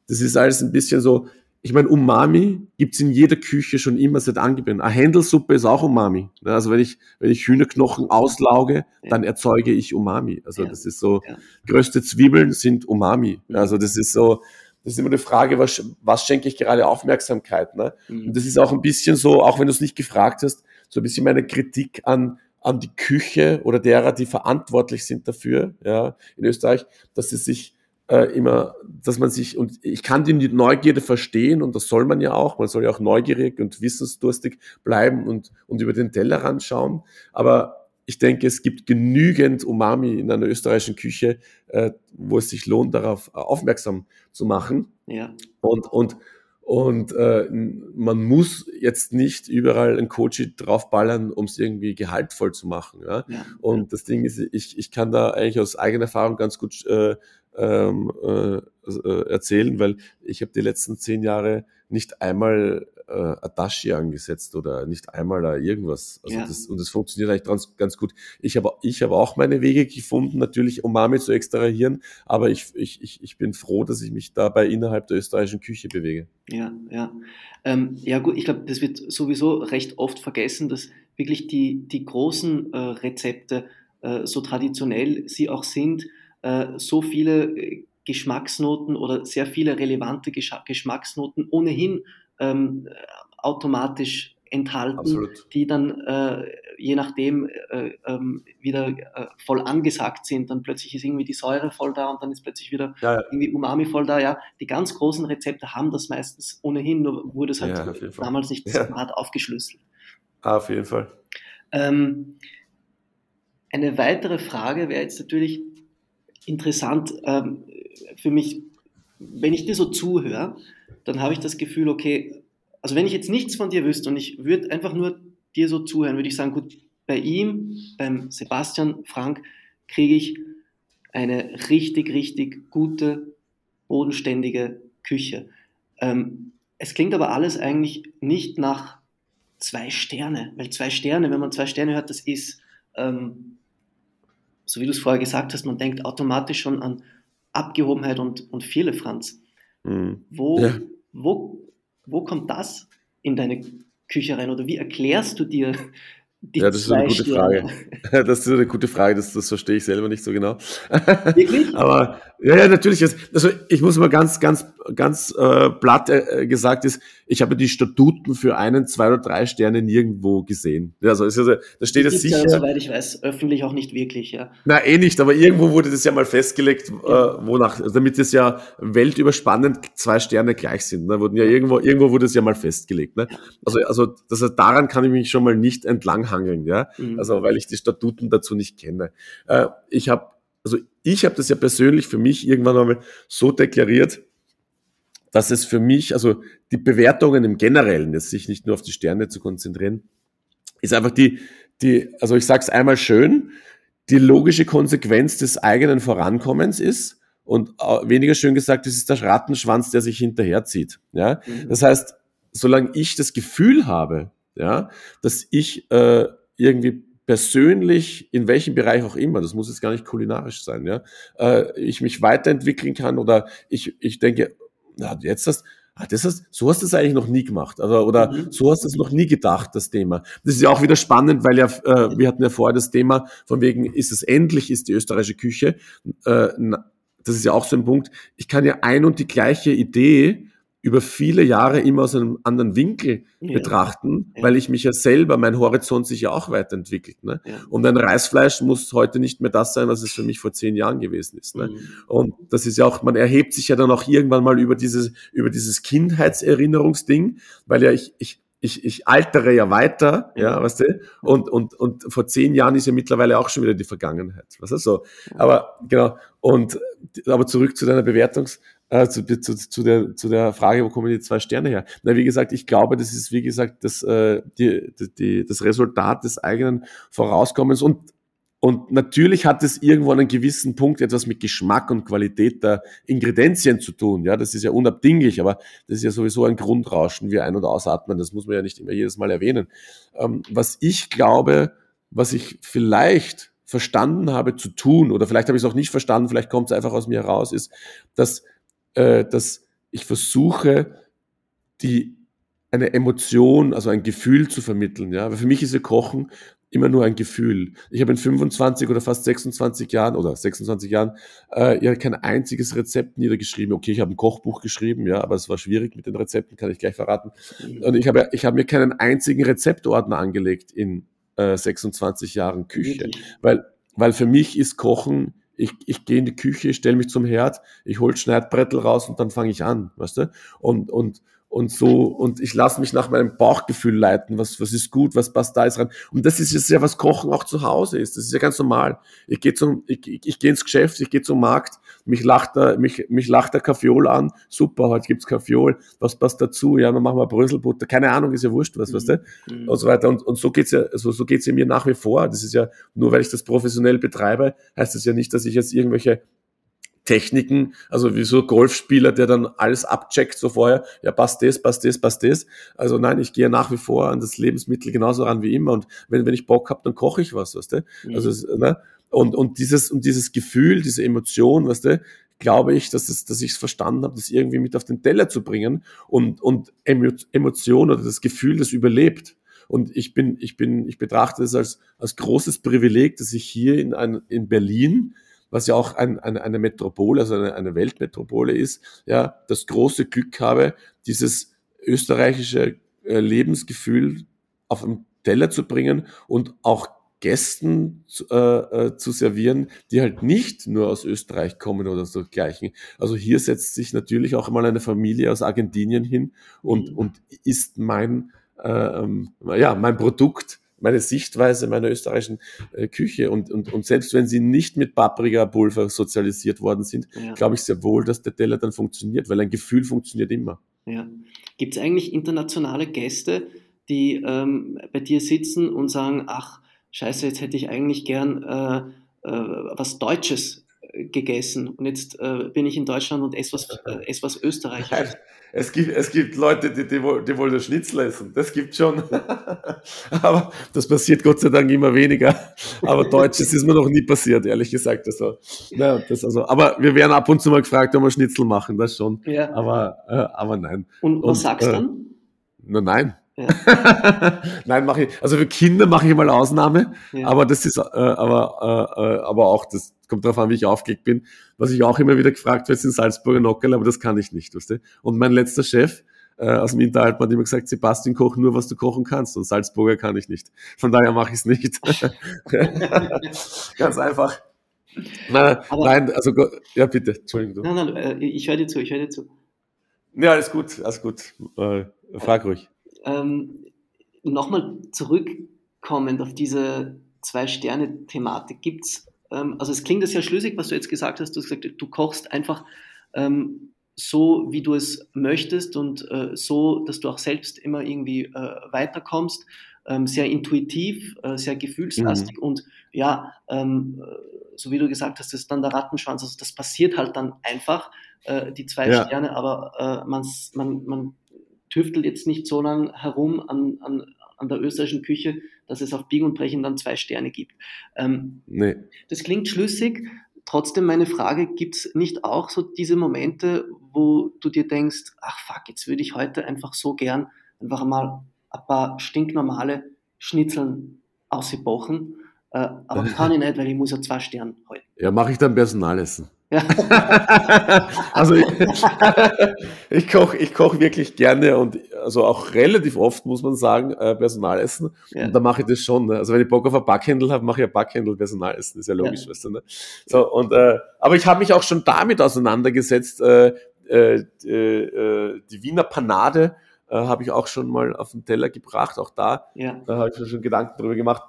das ist alles ein bisschen so, ich meine, Umami gibt's in jeder Küche schon immer seit angeben. Eine Händelsuppe ist auch Umami. Ne? Also wenn ich, wenn ich Hühnerknochen auslauge, dann erzeuge ich Umami. Also das ist so, größte Zwiebeln sind Umami. Also das ist so, das ist immer die Frage, was, was schenke ich gerade Aufmerksamkeit. Ne? Mhm. Und das ist auch ein bisschen so, auch wenn du es nicht gefragt hast, so ein bisschen meine Kritik an, an die Küche oder derer, die verantwortlich sind dafür, ja, in Österreich, dass sie sich äh, immer, dass man sich, und ich kann die Neugierde verstehen und das soll man ja auch, man soll ja auch neugierig und wissensdurstig bleiben und, und über den Tellerrand schauen, aber ich denke, es gibt genügend Umami in einer österreichischen Küche, äh, wo es sich lohnt, darauf aufmerksam zu machen. Ja. Und, und, und äh, man muss jetzt nicht überall ein Kochi draufballern, um es irgendwie gehaltvoll zu machen. Ja? ja? Und das Ding ist, ich, ich kann da eigentlich aus eigener Erfahrung ganz gut äh, ähm, äh, äh erzählen, weil ich habe die letzten zehn Jahre nicht einmal äh, Adachi angesetzt oder nicht einmal da irgendwas. Also ja. das, und das funktioniert eigentlich ganz, ganz gut. Ich habe ich hab auch meine Wege gefunden, natürlich Umami zu extrahieren, aber ich, ich, ich, ich bin froh, dass ich mich dabei innerhalb der österreichischen Küche bewege. Ja, ja. Ähm, ja gut, ich glaube, das wird sowieso recht oft vergessen, dass wirklich die, die großen äh, Rezepte, äh, so traditionell sie auch sind, so viele äh, Geschmacksnoten oder sehr viele relevante Geschmacksnoten ohnehin ähm, automatisch enthalten, Absolut. die dann äh, je nachdem äh, ähm, wieder äh, voll angesagt sind. Dann plötzlich ist irgendwie die Säure voll da und dann ist plötzlich wieder ja, ja. irgendwie Umami voll da. Ja, die ganz großen Rezepte haben das meistens ohnehin, nur wurde es halt ja, damals nicht ja. hart aufgeschlüsselt. Ah, auf jeden Fall. Ähm, eine weitere Frage wäre jetzt natürlich interessant ähm, für mich, wenn ich dir so zuhöre, dann habe ich das Gefühl, okay, also wenn ich jetzt nichts von dir wüsste und ich würde einfach nur dir so zuhören, würde ich sagen, gut, bei ihm, beim Sebastian Frank, kriege ich eine richtig, richtig gute, bodenständige Küche. Ähm, es klingt aber alles eigentlich nicht nach zwei Sterne, weil zwei Sterne, wenn man zwei Sterne hört, das ist, ähm, so wie du es vorher gesagt hast, man denkt automatisch schon an Abgehobenheit und, und viele Franz. Mhm. Wo, ja. wo, wo kommt das in deine Küche rein? Oder wie erklärst du dir Die ja, das ist eine gute. Frage. (laughs) Das ist eine gute Frage, das, das verstehe ich selber nicht so genau. Wirklich? (laughs) Aber ja, ja, natürlich. Also ich muss mal ganz, ganz, ganz äh, platt äh, gesagt ist, ich habe die Statuten für einen, zwei oder drei Sterne nirgendwo gesehen. Also, also da steht es sicher. Ja, soweit ich weiß, öffentlich auch nicht wirklich, ja. Na, eh nicht, aber irgendwo wurde das ja mal festgelegt, ja. äh, wonach, damit es ja weltüberspannend zwei Sterne gleich sind. Ne? Wurden ja irgendwo, irgendwo wurde es ja mal festgelegt. Ne? Also, also das heißt, daran kann ich mich schon mal nicht entlanghangeln, ja. Mhm. Also weil ich die Statuten dazu nicht kenne. Äh, ich habe also ich habe das ja persönlich für mich irgendwann einmal so deklariert, dass es für mich, also die Bewertungen im Generellen, jetzt sich nicht nur auf die Sterne zu konzentrieren, ist einfach die, die, also ich sage es einmal schön, die logische Konsequenz des eigenen Vorankommens ist und weniger schön gesagt, es ist der Rattenschwanz, der sich hinterherzieht. Ja? Mhm. Das heißt, solange ich das Gefühl habe, ja, dass ich äh, irgendwie persönlich, in welchem Bereich auch immer, das muss jetzt gar nicht kulinarisch sein, ja, äh, ich mich weiterentwickeln kann oder ich, ich denke, na, jetzt hast, ah, das hast, so hast du es eigentlich noch nie gemacht. Also, oder mhm. so hast du es noch nie gedacht, das Thema. Das ist ja auch wieder spannend, weil ja, äh, wir hatten ja vorher das Thema, von wegen, ist es endlich, ist die österreichische Küche. Äh, das ist ja auch so ein Punkt. Ich kann ja ein und die gleiche Idee über viele Jahre immer aus einem anderen Winkel ja. betrachten, ja. weil ich mich ja selber, mein Horizont sich ja auch weiterentwickelt. Ne? Ja. Und ein Reisfleisch muss heute nicht mehr das sein, was es für mich vor zehn Jahren gewesen ist. Ne? Mhm. Und das ist ja auch, man erhebt sich ja dann auch irgendwann mal über dieses, über dieses Kindheitserinnerungsding, weil ja ich, ich, ich, ich altere ja weiter, ja, weißt du? Und, und, und vor zehn Jahren ist ja mittlerweile auch schon wieder die Vergangenheit. Was ist so? Aber genau. Und aber zurück zu deiner Bewertungs, äh, zu, zu, zu, der, zu der Frage, wo kommen die zwei Sterne her? Na, wie gesagt, ich glaube, das ist, wie gesagt, das, äh, die, die, das Resultat des eigenen Vorauskommens und und natürlich hat es irgendwo an einem gewissen Punkt etwas mit Geschmack und Qualität der Ingredienzien zu tun. Ja, das ist ja unabdinglich, aber das ist ja sowieso ein Grundrauschen wie ein- und ausatmen. Das muss man ja nicht immer jedes Mal erwähnen. Ähm, was ich glaube, was ich vielleicht verstanden habe zu tun, oder vielleicht habe ich es auch nicht verstanden, vielleicht kommt es einfach aus mir heraus, ist, dass äh, dass ich versuche, die eine Emotion, also ein Gefühl zu vermitteln. Ja, weil für mich ist ja Kochen immer nur ein Gefühl. Ich habe in 25 oder fast 26 Jahren oder 26 Jahren äh, ja kein einziges Rezept niedergeschrieben. Okay, ich habe ein Kochbuch geschrieben, ja, aber es war schwierig mit den Rezepten, kann ich gleich verraten. Und ich habe ich habe mir keinen einzigen Rezeptordner angelegt in äh, 26 Jahren Küche, weil weil für mich ist Kochen ich, ich gehe in die Küche, stelle mich zum Herd, ich hol Schneidbrettel raus und dann fange ich an, weißt du? Und, und, und so, und ich lasse mich nach meinem Bauchgefühl leiten, was, was ist gut, was passt da ist rein. Und das ist jetzt ja, was Kochen auch zu Hause ist. Das ist ja ganz normal. Ich gehe zum, ich, ich, ich gehe ins Geschäft, ich gehe zum Markt, mich lacht der, mich, mich lacht der Kaffeeol an. Super, heute gibt's Kaffeeol. Was passt dazu? Ja, dann machen wir Bröselbutter. Keine Ahnung, ist ja wurscht, was, mhm. weißt du? Mhm. Und so weiter. Und, und so geht's ja, so, so geht's ja mir nach wie vor. Das ist ja, nur weil ich das professionell betreibe, heißt das ja nicht, dass ich jetzt irgendwelche Techniken, also wie so Golfspieler, der dann alles abcheckt so vorher, ja, passt das, passt das, passt das. Also nein, ich gehe nach wie vor an das Lebensmittel genauso ran wie immer und wenn, wenn ich Bock habe, dann koche ich was, weißt du? Mhm. Also, ne? Und, und dieses, und dieses Gefühl, diese Emotion, weißt du, glaube ich, dass, es, dass ich es verstanden habe, das irgendwie mit auf den Teller zu bringen und, und Emotion oder das Gefühl, das überlebt. Und ich bin, ich bin, ich betrachte es als, als großes Privileg, dass ich hier in, ein, in Berlin was ja auch ein, ein, eine Metropole, also eine, eine Weltmetropole ist, ja, das große Glück habe, dieses österreichische äh, Lebensgefühl auf den Teller zu bringen und auch Gästen zu, äh, äh, zu servieren, die halt nicht nur aus Österreich kommen oder so gleichen. Also hier setzt sich natürlich auch mal eine Familie aus Argentinien hin und, mhm. und ist mein, äh, ähm, ja, mein Produkt meine Sichtweise meiner österreichischen äh, Küche. Und, und, und selbst wenn sie nicht mit Paprikapulver sozialisiert worden sind, ja. glaube ich sehr wohl, dass der Teller dann funktioniert, weil ein Gefühl funktioniert immer. Ja. Gibt es eigentlich internationale Gäste, die ähm, bei dir sitzen und sagen, ach, scheiße, jetzt hätte ich eigentlich gern äh, äh, was Deutsches gegessen und jetzt äh, bin ich in Deutschland und esse was, äh, esse was Österreichisches. (laughs) Es gibt, es gibt Leute, die, die, die wollen das Schnitzel essen. Das gibt schon. (laughs) Aber das passiert Gott sei Dank immer weniger. Aber (laughs) Deutsches ist mir noch nie passiert, ehrlich gesagt. Also, naja, das also, aber wir werden ab und zu mal gefragt, ob wir Schnitzel machen, das schon. Ja. Aber, äh, aber nein. Und was und, sagst du äh, dann? Na, nein. Ja. Nein, mache ich. Also für Kinder mache ich mal Ausnahme, ja. aber das ist, äh, aber, äh, äh, aber auch, das kommt darauf an, wie ich aufgelegt bin. Was ich auch immer wieder gefragt werde, sind Salzburger Nockerl, aber das kann ich nicht, weißt du? Und mein letzter Chef, äh, aus dem Hinterhalt hat immer gesagt, Sebastian, koch nur, was du kochen kannst. Und Salzburger kann ich nicht. Von daher mache ich es nicht. (laughs) Ganz einfach. Nein, Aber, nein, also ja bitte, Entschuldigung. Du. Nein, nein, äh, ich höre dir zu, ich höre dir zu. Ja, alles gut, alles gut. Äh, frag ruhig. Ähm, Nochmal zurückkommend auf diese Zwei-Sterne-Thematik. Gibt's, ähm, also es klingt das ja schlüssig, was du jetzt gesagt hast. Du hast gesagt, du kochst einfach ähm, so, wie du es möchtest und äh, so, dass du auch selbst immer irgendwie äh, weiterkommst. Ähm, sehr intuitiv, äh, sehr gefühlslastig mhm. und ja, ähm, so wie du gesagt hast, das ist dann der Rattenschwanz. Also das passiert halt dann einfach, äh, die zwei ja. Sterne, aber äh, man, man tüftelt jetzt nicht so lange herum an, an, an der österreichischen Küche, dass es auf Biegen und Brechen dann zwei Sterne gibt. Ähm, nee. Das klingt schlüssig. Trotzdem meine Frage, gibt es nicht auch so diese Momente, wo du dir denkst, ach fuck, jetzt würde ich heute einfach so gern einfach mal ein paar stinknormale Schnitzeln ausgebochen, äh, aber kann ich nicht, weil ich muss ja zwei Sterne halten. Ja, mache ich dann Personalessen. Ja. (laughs) also ich, (laughs) ich koche ich koch wirklich gerne und also auch relativ oft, muss man sagen, äh, Personalessen. Ja. Und da mache ich das schon. Ne? Also wenn ich Bock auf ein Backhändel habe, mache ich ein Backhändel Personalessen. Ist ja logisch, ja. weißt du, ne? So, und, äh, aber ich habe mich auch schon damit auseinandergesetzt, äh, äh, äh, die Wiener Panade äh, habe ich auch schon mal auf den Teller gebracht. Auch da, ja. da habe ich mir schon Gedanken darüber gemacht.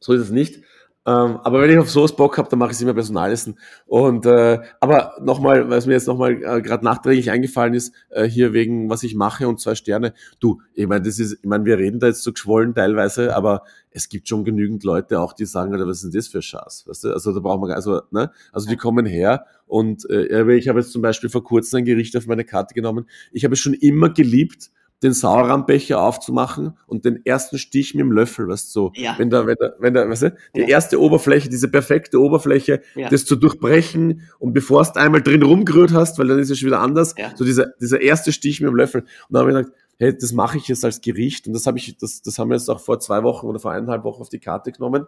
So ist es nicht. Ähm, aber wenn ich auf sowas Bock habe, dann mache ich es immer Personalessen. Und äh, aber nochmal, es mir jetzt nochmal äh, gerade nachträglich eingefallen ist, äh, hier wegen was ich mache und zwei Sterne. Du, ich meine, das ist, ich meine, wir reden da jetzt so geschwollen teilweise, aber es gibt schon genügend Leute auch, die sagen, oder was ist denn das für Schatz? Weißt du? Also da brauchen wir also, ne? Also die kommen her und äh, ich habe jetzt zum Beispiel vor kurzem ein Gericht auf meine Karte genommen. Ich habe es schon immer geliebt, den Sauerrahmbecher aufzumachen und den ersten Stich mit dem Löffel, weißt du, so. Ja. Wenn da, wenn da, wenn da, weißt du, die ja. erste Oberfläche, diese perfekte Oberfläche, ja. das zu durchbrechen und bevor du einmal drin rumgerührt hast, weil dann ist es schon wieder anders, so dieser, dieser erste Stich mit dem Löffel. Und dann habe ich gesagt, hey, das mache ich jetzt als Gericht und das habe ich, das, das haben wir jetzt auch vor zwei Wochen oder vor eineinhalb Wochen auf die Karte genommen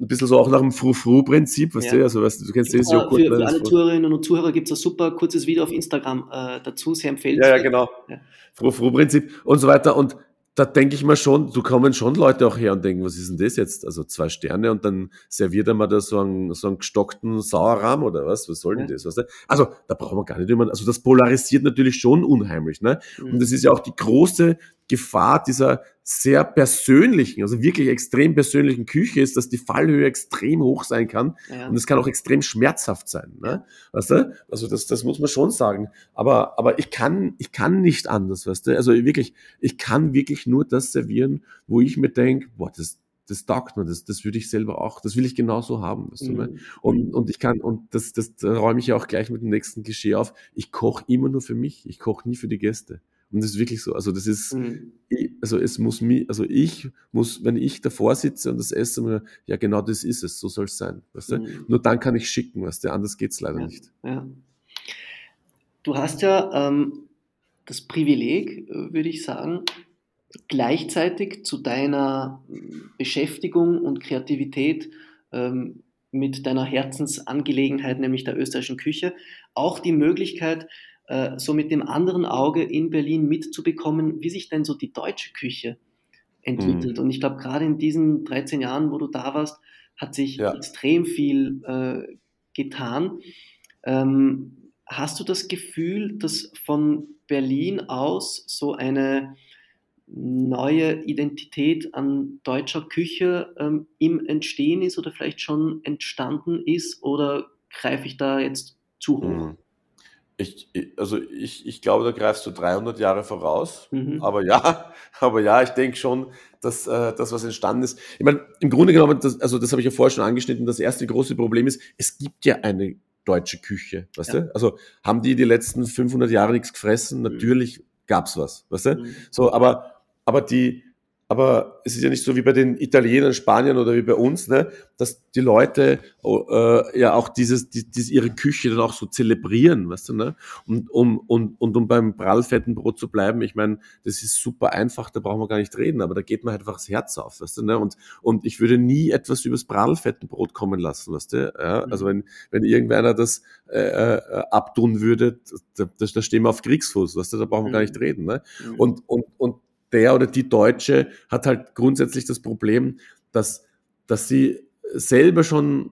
ein bisschen so auch nach dem Fru-Fru-Prinzip, weißt ja. du, also weißt du, kennst das Joghurt. Für, für alle Zuhörerinnen und Zuhörer gibt es ein super kurzes Video auf Instagram äh, dazu, sehr empfehlenswert. Ja, ja, genau. Ja. Fru-Fru-Prinzip und so weiter und da denke ich mal schon, du kommen schon Leute auch her und denken, was ist denn das jetzt? Also zwei Sterne und dann serviert er mal da so einen, so einen gestockten Sauerrahm oder was? Was soll denn ja. das? Weißt du? Also da brauchen wir gar nicht immer, also das polarisiert natürlich schon unheimlich. Ne? Mhm. Und das ist ja auch die große Gefahr dieser sehr persönlichen, also wirklich extrem persönlichen Küche ist, dass die Fallhöhe extrem hoch sein kann ja. und es kann auch extrem schmerzhaft sein. Ne? Weißt du? Also das, das muss man schon sagen. Aber, aber ich kann, ich kann nicht anders, weißt du? Also wirklich, ich kann wirklich nur das servieren, wo ich mir denke, boah, das, das taugt mir, das, das würde ich selber auch, das will ich genauso haben. Weißt du, ne? und, und ich kann, und das, das, das räume ich ja auch gleich mit dem nächsten Klischee auf, ich koche immer nur für mich, ich koche nie für die Gäste. Und das ist wirklich so. Also das ist, mhm. also es muss mir, also ich muss, wenn ich davor sitze und das esse, mir, ja genau das ist es, so soll es sein. Weißt du? Mhm. Nur dann kann ich schicken, weißt du, anders geht's leider ja. nicht. Ja. Du hast ja ähm, das Privileg, äh, würde ich sagen, gleichzeitig zu deiner Beschäftigung und Kreativität ähm, mit deiner Herzensangelegenheit, nämlich der österreichischen Küche, auch die Möglichkeit, äh, so mit dem anderen Auge in Berlin mitzubekommen, wie sich denn so die deutsche Küche entwickelt. Mhm. Und ich glaube, gerade in diesen 13 Jahren, wo du da warst, hat sich ja. extrem viel äh, getan. Ähm, hast du das Gefühl, dass von Berlin aus so eine neue Identität an deutscher Küche ähm, im Entstehen ist oder vielleicht schon entstanden ist? Oder greife ich da jetzt zu hoch? Mhm. Ich, also ich, ich glaube, da greifst du 300 Jahre voraus. Mhm. Aber ja, (laughs) aber ja, ich denke schon, dass äh, das, was entstanden ist. Ich meine, im Grunde genommen, das, also das habe ich ja vorher schon angeschnitten, das erste große Problem ist, es gibt ja eine deutsche Küche, weißt ja. du? Also haben die die letzten 500 Jahre nichts gefressen? Mhm. Natürlich gab's was, weißt du? Mhm. So, aber, aber die, aber es ist ja nicht so wie bei den Italienern, Spaniern oder wie bei uns, ne, dass die Leute äh, ja auch dieses, die, diese ihre Küche dann auch so zelebrieren, weißt du, ne? Und um, und, und um beim prallfetten Brot zu bleiben, ich meine, das ist super einfach, da brauchen wir gar nicht reden, aber da geht mir halt einfach das Herz auf, weißt du, ne? Und, und ich würde nie etwas übers prallfetten Brot kommen lassen, weißt du? Ja? Also wenn, wenn irgendwer das äh, äh, abtun würde, da, da, da stehen wir auf Kriegsfuß, weißt du, da brauchen wir gar nicht mhm. reden, ne? Mhm. Und, und, und der oder die Deutsche hat halt grundsätzlich das Problem, dass, dass sie selber schon,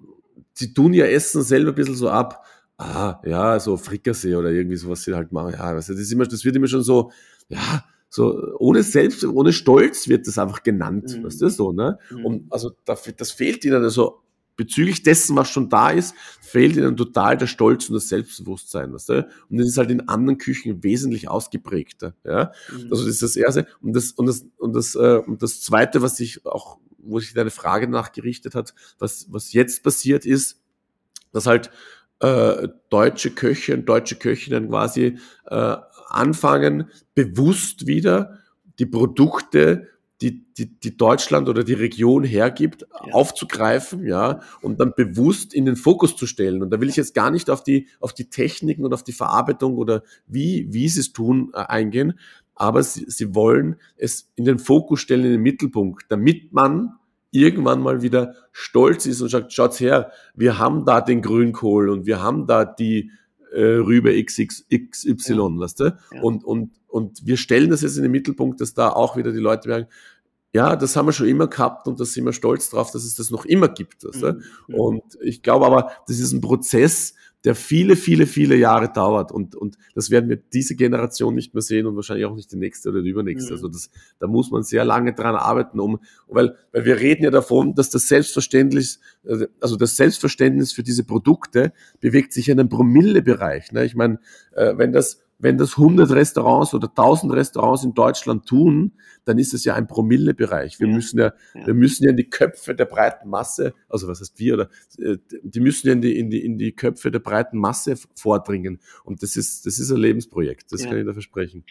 sie tun ihr Essen selber ein bisschen so ab, ah, ja, so Frikassee oder irgendwie sowas sie halt machen. Ja, das, ist immer, das wird immer schon so, ja, so ohne Selbst, ohne Stolz wird das einfach genannt, mhm. weißt du, so, ne? Mhm. Und also das fehlt ihnen also bezüglich dessen, was schon da ist, fehlt ihnen total der Stolz und das Selbstbewusstsein. Weißt du? Und das ist halt in anderen Küchen wesentlich ausgeprägter. Ja? Mhm. Also das ist das Erste. Und das, und das, und das, äh, und das Zweite, was sich auch, wo sich deine Frage nachgerichtet hat, was, was jetzt passiert ist, dass halt äh, deutsche Köche und deutsche Köchinnen quasi äh, anfangen, bewusst wieder die Produkte die, die, die Deutschland oder die Region hergibt, ja. aufzugreifen, ja, und dann bewusst in den Fokus zu stellen. Und da will ich jetzt gar nicht auf die, auf die Techniken und auf die Verarbeitung oder wie, wie sie es tun, äh, eingehen, aber sie, sie wollen es in den Fokus stellen, in den Mittelpunkt, damit man irgendwann mal wieder stolz ist und sagt, schaut's her, wir haben da den Grünkohl und wir haben da die äh, Rübe XXY, ja. weißt du? Ja. Und, und, und wir stellen das jetzt in den Mittelpunkt, dass da auch wieder die Leute merken, ja, das haben wir schon immer gehabt und da sind wir stolz drauf, dass es das noch immer gibt. Weißt du? Mhm. Und ich glaube aber, das ist ein Prozess, der viele, viele, viele Jahre dauert. Und, und das werden wir diese Generation nicht mehr sehen und wahrscheinlich auch nicht die nächste oder die übernächste. Mhm. Also das, da muss man sehr lange dran arbeiten, um, weil, weil wir reden ja davon, dass das Selbstverständnis, also das Selbstverständnis für diese Produkte bewegt sich in einem Promillebereich. Ne? Ich meine, äh, wenn das wenn das 100 Restaurants oder 1000 Restaurants in Deutschland tun, dann ist es ja ein Promillebereich. Wir ja. müssen ja, ja, wir müssen ja in die Köpfe der breiten Masse, also was heißt wir oder, äh, die müssen ja in die, in die, in die Köpfe der breiten Masse vordringen. Und das ist, das ist ein Lebensprojekt. Das ja. kann ich da versprechen.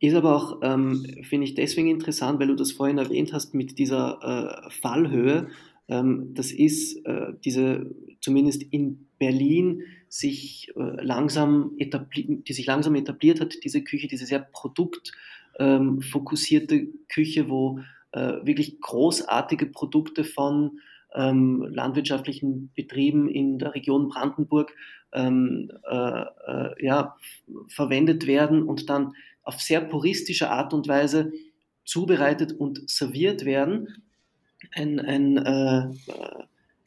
Ist aber auch, ähm, finde ich deswegen interessant, weil du das vorhin erwähnt hast mit dieser äh, Fallhöhe. Ähm, das ist äh, diese, zumindest in Berlin, sich äh, langsam etabliert, die sich langsam etabliert hat, diese Küche, diese sehr produktfokussierte ähm, Küche, wo äh, wirklich großartige Produkte von ähm, landwirtschaftlichen Betrieben in der Region Brandenburg ähm, äh, äh, ja, verwendet werden und dann auf sehr puristische Art und Weise zubereitet und serviert werden. Ein, ein äh,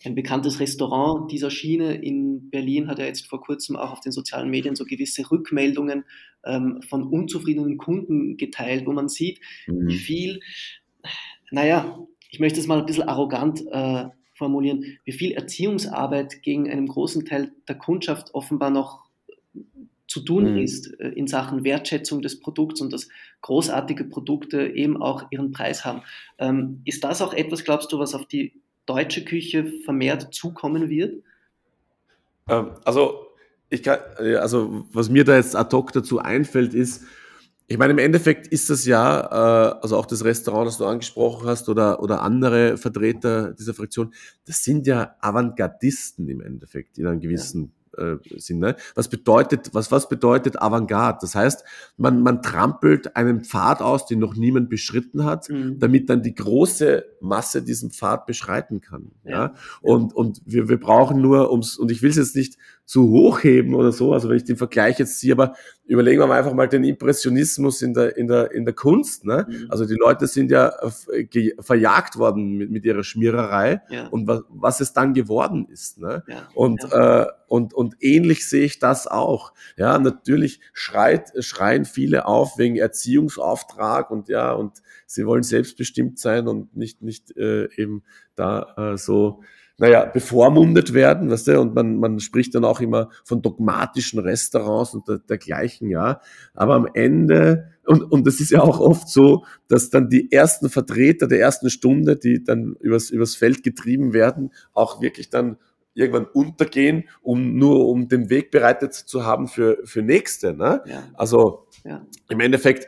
ein bekanntes Restaurant dieser Schiene in Berlin hat ja jetzt vor kurzem auch auf den sozialen Medien so gewisse Rückmeldungen ähm, von unzufriedenen Kunden geteilt, wo man sieht, mhm. wie viel, naja, ich möchte es mal ein bisschen arrogant äh, formulieren, wie viel Erziehungsarbeit gegen einen großen Teil der Kundschaft offenbar noch zu tun mhm. ist äh, in Sachen Wertschätzung des Produkts und dass großartige Produkte eben auch ihren Preis haben. Ähm, ist das auch etwas, glaubst du, was auf die deutsche Küche vermehrt zukommen wird? Ähm, also, ich kann, also, was mir da jetzt ad hoc dazu einfällt, ist, ich meine, im Endeffekt ist das ja, äh, also auch das Restaurant, das du angesprochen hast, oder, oder andere Vertreter dieser Fraktion, das sind ja Avantgardisten im Endeffekt in einem gewissen äh, sind. Ne? Was bedeutet, was, was bedeutet Avantgarde? Das heißt, man, man trampelt einen Pfad aus, den noch niemand beschritten hat, mhm. damit dann die große Masse diesen Pfad beschreiten kann. Ja. ja? Und, und wir, wir brauchen nur ums, und ich will es jetzt nicht zu hochheben oder so, also wenn ich den Vergleich jetzt ziehe, aber überlegen wir mal einfach mal den Impressionismus in der, in der, in der Kunst. Ne? Mhm. Also die Leute sind ja verjagt worden mit, mit ihrer Schmiererei ja. und was, was es dann geworden ist. Ne? Ja. Und, ja. Äh, und, und ähnlich sehe ich das auch. Ja, natürlich schreit, schreien viele auf wegen Erziehungsauftrag und ja, und sie wollen selbstbestimmt sein und nicht, nicht äh, eben da äh, so naja, bevormundet werden, weißt du, und man, man spricht dann auch immer von dogmatischen Restaurants und der, dergleichen, ja. Aber am Ende, und, und das ist ja auch oft so, dass dann die ersten Vertreter der ersten Stunde, die dann übers, übers Feld getrieben werden, auch wirklich dann irgendwann untergehen, um nur um den Weg bereitet zu haben für, für nächste. Ne? Ja. Also ja. im Endeffekt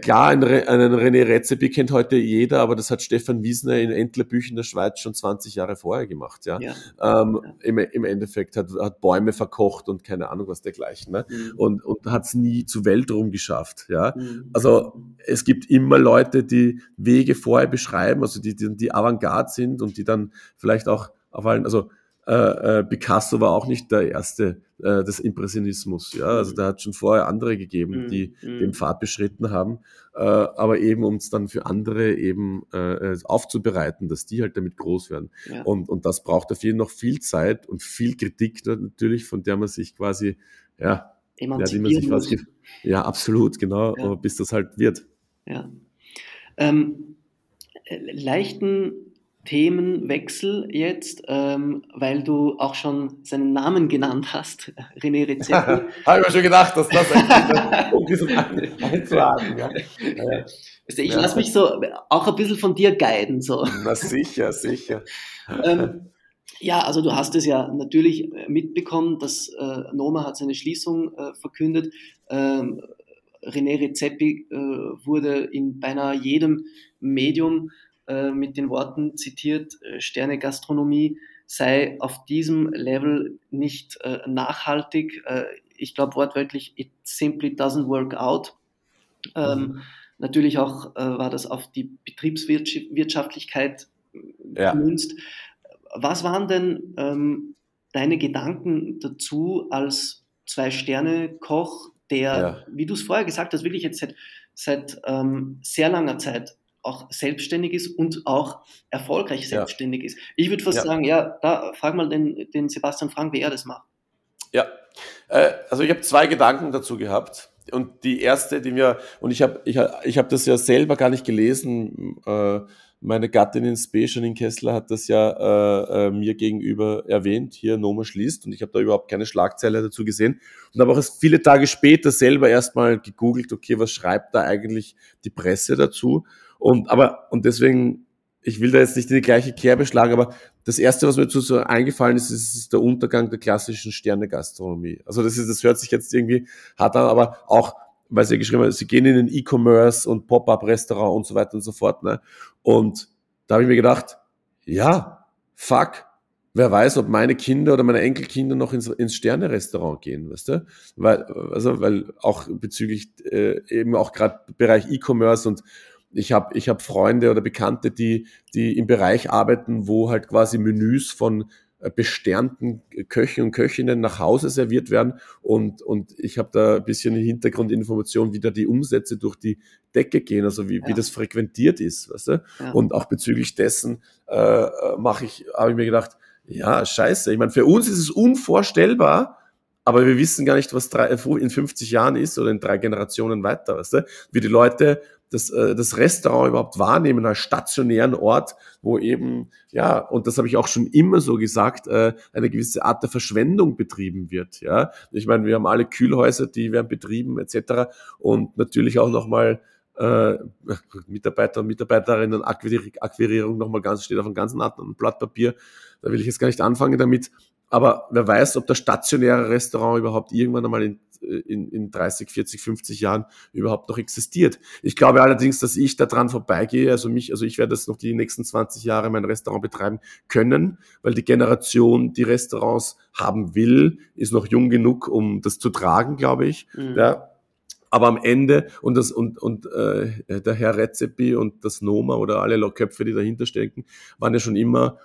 klar, einen, einen René Rezepi kennt heute jeder, aber das hat Stefan Wiesner in Entlerbüch in der Schweiz schon 20 Jahre vorher gemacht. Ja, ja. Ähm, ja. Im, Im Endeffekt hat, hat Bäume verkocht und keine Ahnung was dergleichen. Ne? Mhm. Und, und hat es nie zu Weltruhm geschafft. Ja, mhm. also es gibt immer Leute, die Wege vorher beschreiben, also die die, die Avantgarde sind und die dann vielleicht auch auf allen, also äh, äh, Picasso war auch nicht der erste äh, des Impressionismus. Ja, also da hat schon vorher andere gegeben, mm, die mm. den Pfad beschritten haben, äh, aber eben um es dann für andere eben äh, äh, aufzubereiten, dass die halt damit groß werden. Ja. Und, und das braucht auf jeden Fall noch viel Zeit und viel Kritik natürlich, von der man sich quasi, ja, ja die man sich was, (laughs) ja, absolut, genau, ja. bis das halt wird. Ja. Ähm, leichten Themenwechsel jetzt, ähm, weil du auch schon seinen Namen genannt hast, (laughs) René Rezepi. (laughs) Habe ich mir schon gedacht, dass das ein (laughs) um diesen einzuhaken. Ja. Ich ja. lasse mich so auch ein bisschen von dir guiden. So. Na sicher, sicher. ähm, ja, also du hast es ja natürlich mitbekommen, dass äh, Noma hat seine Schließung äh, verkündet. Ähm, René Rezepi äh, wurde in beinahe jedem Medium äh, mit den Worten zitiert, äh, Sterne Gastronomie sei auf diesem Level nicht äh, nachhaltig. Äh, ich glaube wortwörtlich, it simply doesn't work out. Ähm, mhm. Natürlich auch äh, war das auf die Betriebswirtschaftlichkeit ja. gemünzt. Was waren denn ähm, deine Gedanken dazu als Zwei-Sterne-Koch, der, ja. wie du es vorher gesagt hast, wirklich jetzt seit, seit ähm, sehr langer Zeit auch selbstständig ist und auch erfolgreich selbstständig ja. ist. Ich würde fast ja. sagen, ja, da frag mal den, den Sebastian Frank, wie er das macht. Ja, äh, also ich habe zwei Gedanken dazu gehabt. Und die erste, die mir, und ich habe ich, ich hab das ja selber gar nicht gelesen, äh, meine Gattin in Spe, in Kessler, hat das ja äh, äh, mir gegenüber erwähnt, hier Noma schließt und ich habe da überhaupt keine Schlagzeile dazu gesehen und habe auch erst viele Tage später selber erstmal gegoogelt, okay, was schreibt da eigentlich die Presse dazu und, aber, und deswegen, ich will da jetzt nicht in die gleiche Kerbe schlagen, aber das erste, was mir dazu so eingefallen ist, ist, ist der Untergang der klassischen Sternegastronomie. Also das ist, das hört sich jetzt irgendwie hart an, aber auch, weil sie geschrieben haben, sie gehen in den E-Commerce und Pop-Up-Restaurant und so weiter und so fort, ne? Und da habe ich mir gedacht, ja, fuck, wer weiß, ob meine Kinder oder meine Enkelkinder noch ins, ins Sterne-Restaurant gehen, weißt du? Weil, also, weil auch bezüglich äh, eben auch gerade Bereich E-Commerce und ich habe ich hab Freunde oder Bekannte, die, die im Bereich arbeiten, wo halt quasi Menüs von äh, besternten Köchen und Köchinnen nach Hause serviert werden und, und ich habe da ein bisschen Hintergrundinformation, wie da die Umsätze durch die Decke gehen, also wie, ja. wie das frequentiert ist, weißt du? Ja. Und auch bezüglich dessen äh, mache ich, habe ich mir gedacht, ja, scheiße. Ich meine, für uns ist es unvorstellbar, aber wir wissen gar nicht, was drei, in 50 Jahren ist oder in drei Generationen weiter, weißt du? Wie die Leute das, äh, das Restaurant überhaupt wahrnehmen als stationären Ort, wo eben, ja, und das habe ich auch schon immer so gesagt, äh, eine gewisse Art der Verschwendung betrieben wird. Ja, Ich meine, wir haben alle Kühlhäuser, die werden betrieben etc. Und natürlich auch nochmal äh, Mitarbeiter und Mitarbeiterinnen Akquirierung nochmal ganz, steht auf einem ganz anderen Blatt Papier. Da will ich jetzt gar nicht anfangen damit. Aber wer weiß, ob das stationäre Restaurant überhaupt irgendwann einmal in, in, in 30, 40, 50 Jahren überhaupt noch existiert. Ich glaube allerdings, dass ich da dran vorbeigehe. Also mich, also ich werde das noch die nächsten 20 Jahre mein Restaurant betreiben können, weil die Generation, die Restaurants haben will, ist noch jung genug, um das zu tragen, glaube ich. Mhm. Ja. Aber am Ende und das und und äh, der Herr Rezepi und das Noma oder alle Köpfe, die dahinter stecken, waren ja schon immer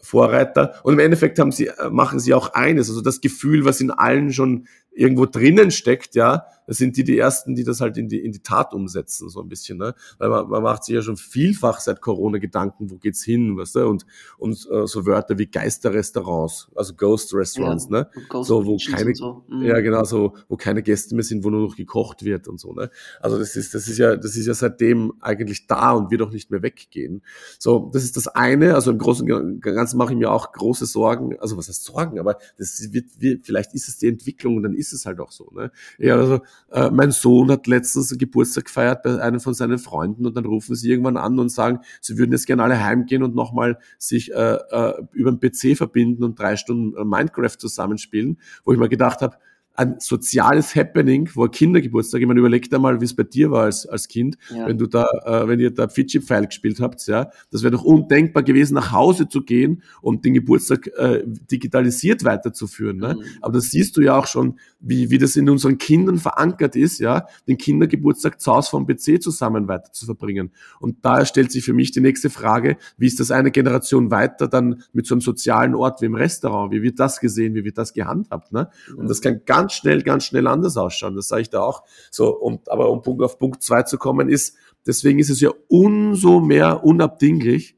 Vorreiter. Und im Endeffekt haben sie, äh, machen sie auch eines, also das Gefühl, was in allen schon irgendwo drinnen steckt, ja, das sind die die ersten, die das halt in die in die Tat umsetzen, so ein bisschen, ne? Weil man, man macht sich ja schon vielfach seit Corona Gedanken, wo geht's hin, weißt du? Und und äh, so Wörter wie Geisterrestaurants, also Ghost Restaurants, ja, ne? Ghost so wo keine, so. mhm. ja genau so, wo keine Gäste mehr sind, wo nur noch gekocht wird und so, ne? Also das ist das ist ja das ist ja seitdem eigentlich da und wird auch nicht mehr weggehen. So, das ist das eine. Also im Großen und Ganzen mache ich mir auch große Sorgen. Also was heißt Sorgen? Aber das wird, wird vielleicht ist es die Entwicklung und dann ist es halt auch so. Ne? Ja, also äh, mein Sohn hat letztens Geburtstag gefeiert bei einem von seinen Freunden und dann rufen sie irgendwann an und sagen, sie würden jetzt gerne alle heimgehen und nochmal sich äh, äh, über den PC verbinden und drei Stunden äh, Minecraft zusammenspielen, wo ich mir gedacht habe, ein soziales Happening, wo ein Kindergeburtstag, ich meine, überleg dir mal, wie es bei dir war als, als Kind, ja. wenn du da, äh, wenn ihr da Fidschi-Pfeil gespielt habt, ja, das wäre doch undenkbar gewesen, nach Hause zu gehen und den Geburtstag äh, digitalisiert weiterzuführen. Ne? Mhm. Aber das siehst du ja auch schon, wie, wie das in unseren Kindern verankert ist, ja, den Kindergeburtstag zu Hause vom PC zusammen weiter zu verbringen. Und da stellt sich für mich die nächste Frage, wie ist das eine Generation weiter dann mit so einem sozialen Ort wie im Restaurant? Wie wird das gesehen? Wie wird das gehandhabt? Ne? Und das kann ganz schnell, ganz schnell anders ausschauen. Das sage ich da auch. So, und, aber um Punkt auf Punkt zwei zu kommen, ist, deswegen ist es ja umso mehr unabdinglich,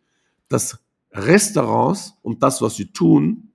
dass Restaurants und das, was sie tun,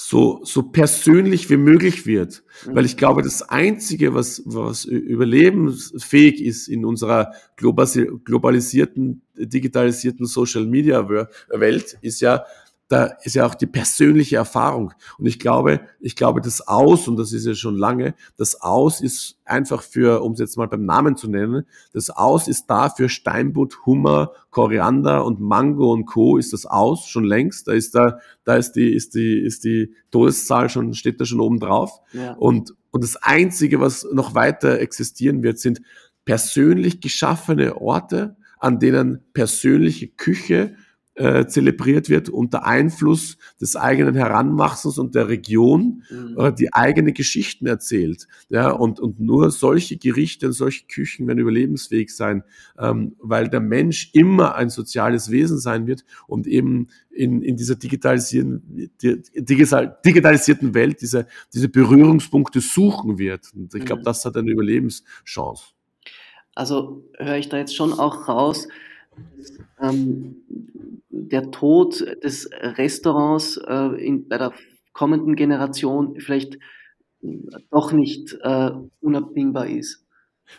so, so persönlich wie möglich wird. Mhm. Weil ich glaube, das Einzige, was, was überlebensfähig ist in unserer globalisierten, digitalisierten Social Media Welt, ist ja da ist ja auch die persönliche Erfahrung. Und ich glaube, ich glaube, das Aus, und das ist ja schon lange, das Aus ist einfach für, um es jetzt mal beim Namen zu nennen, das Aus ist da für Steinbutt, Hummer, Koriander und Mango und Co. ist das Aus schon längst. Da ist da, da ist die, ist die, ist die Todeszahl schon, steht da schon oben drauf. Ja. Und, und das Einzige, was noch weiter existieren wird, sind persönlich geschaffene Orte, an denen persönliche Küche äh, zelebriert wird unter Einfluss des eigenen Heranwachsens und der Region mhm. äh, die eigene Geschichten erzählt. Ja, und, und nur solche Gerichte und solche Küchen werden überlebensfähig sein, ähm, weil der Mensch immer ein soziales Wesen sein wird und eben in, in dieser digitalisierten, digital, digitalisierten Welt diese, diese Berührungspunkte suchen wird. Und ich glaube, mhm. das hat eine Überlebenschance. Also höre ich da jetzt schon auch raus, ähm, der Tod des Restaurants äh, in, bei der kommenden Generation vielleicht doch nicht äh, unabdingbar ist.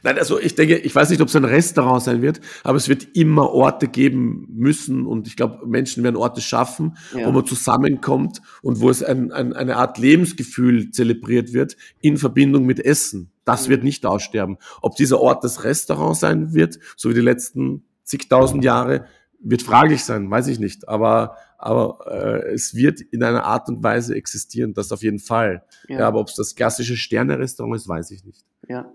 Nein, also ich denke, ich weiß nicht, ob es ein Restaurant sein wird, aber es wird immer Orte geben müssen und ich glaube, Menschen werden Orte schaffen, ja. wo man zusammenkommt und wo es ein, ein, eine Art Lebensgefühl zelebriert wird in Verbindung mit Essen. Das mhm. wird nicht aussterben. Ob dieser Ort das Restaurant sein wird, so wie die letzten zigtausend Jahre, wird fraglich sein, weiß ich nicht. Aber, aber äh, es wird in einer Art und Weise existieren, das auf jeden Fall. Ja. ja aber ob es das klassische Sterne-Restaurant ist, weiß ich nicht. Ja.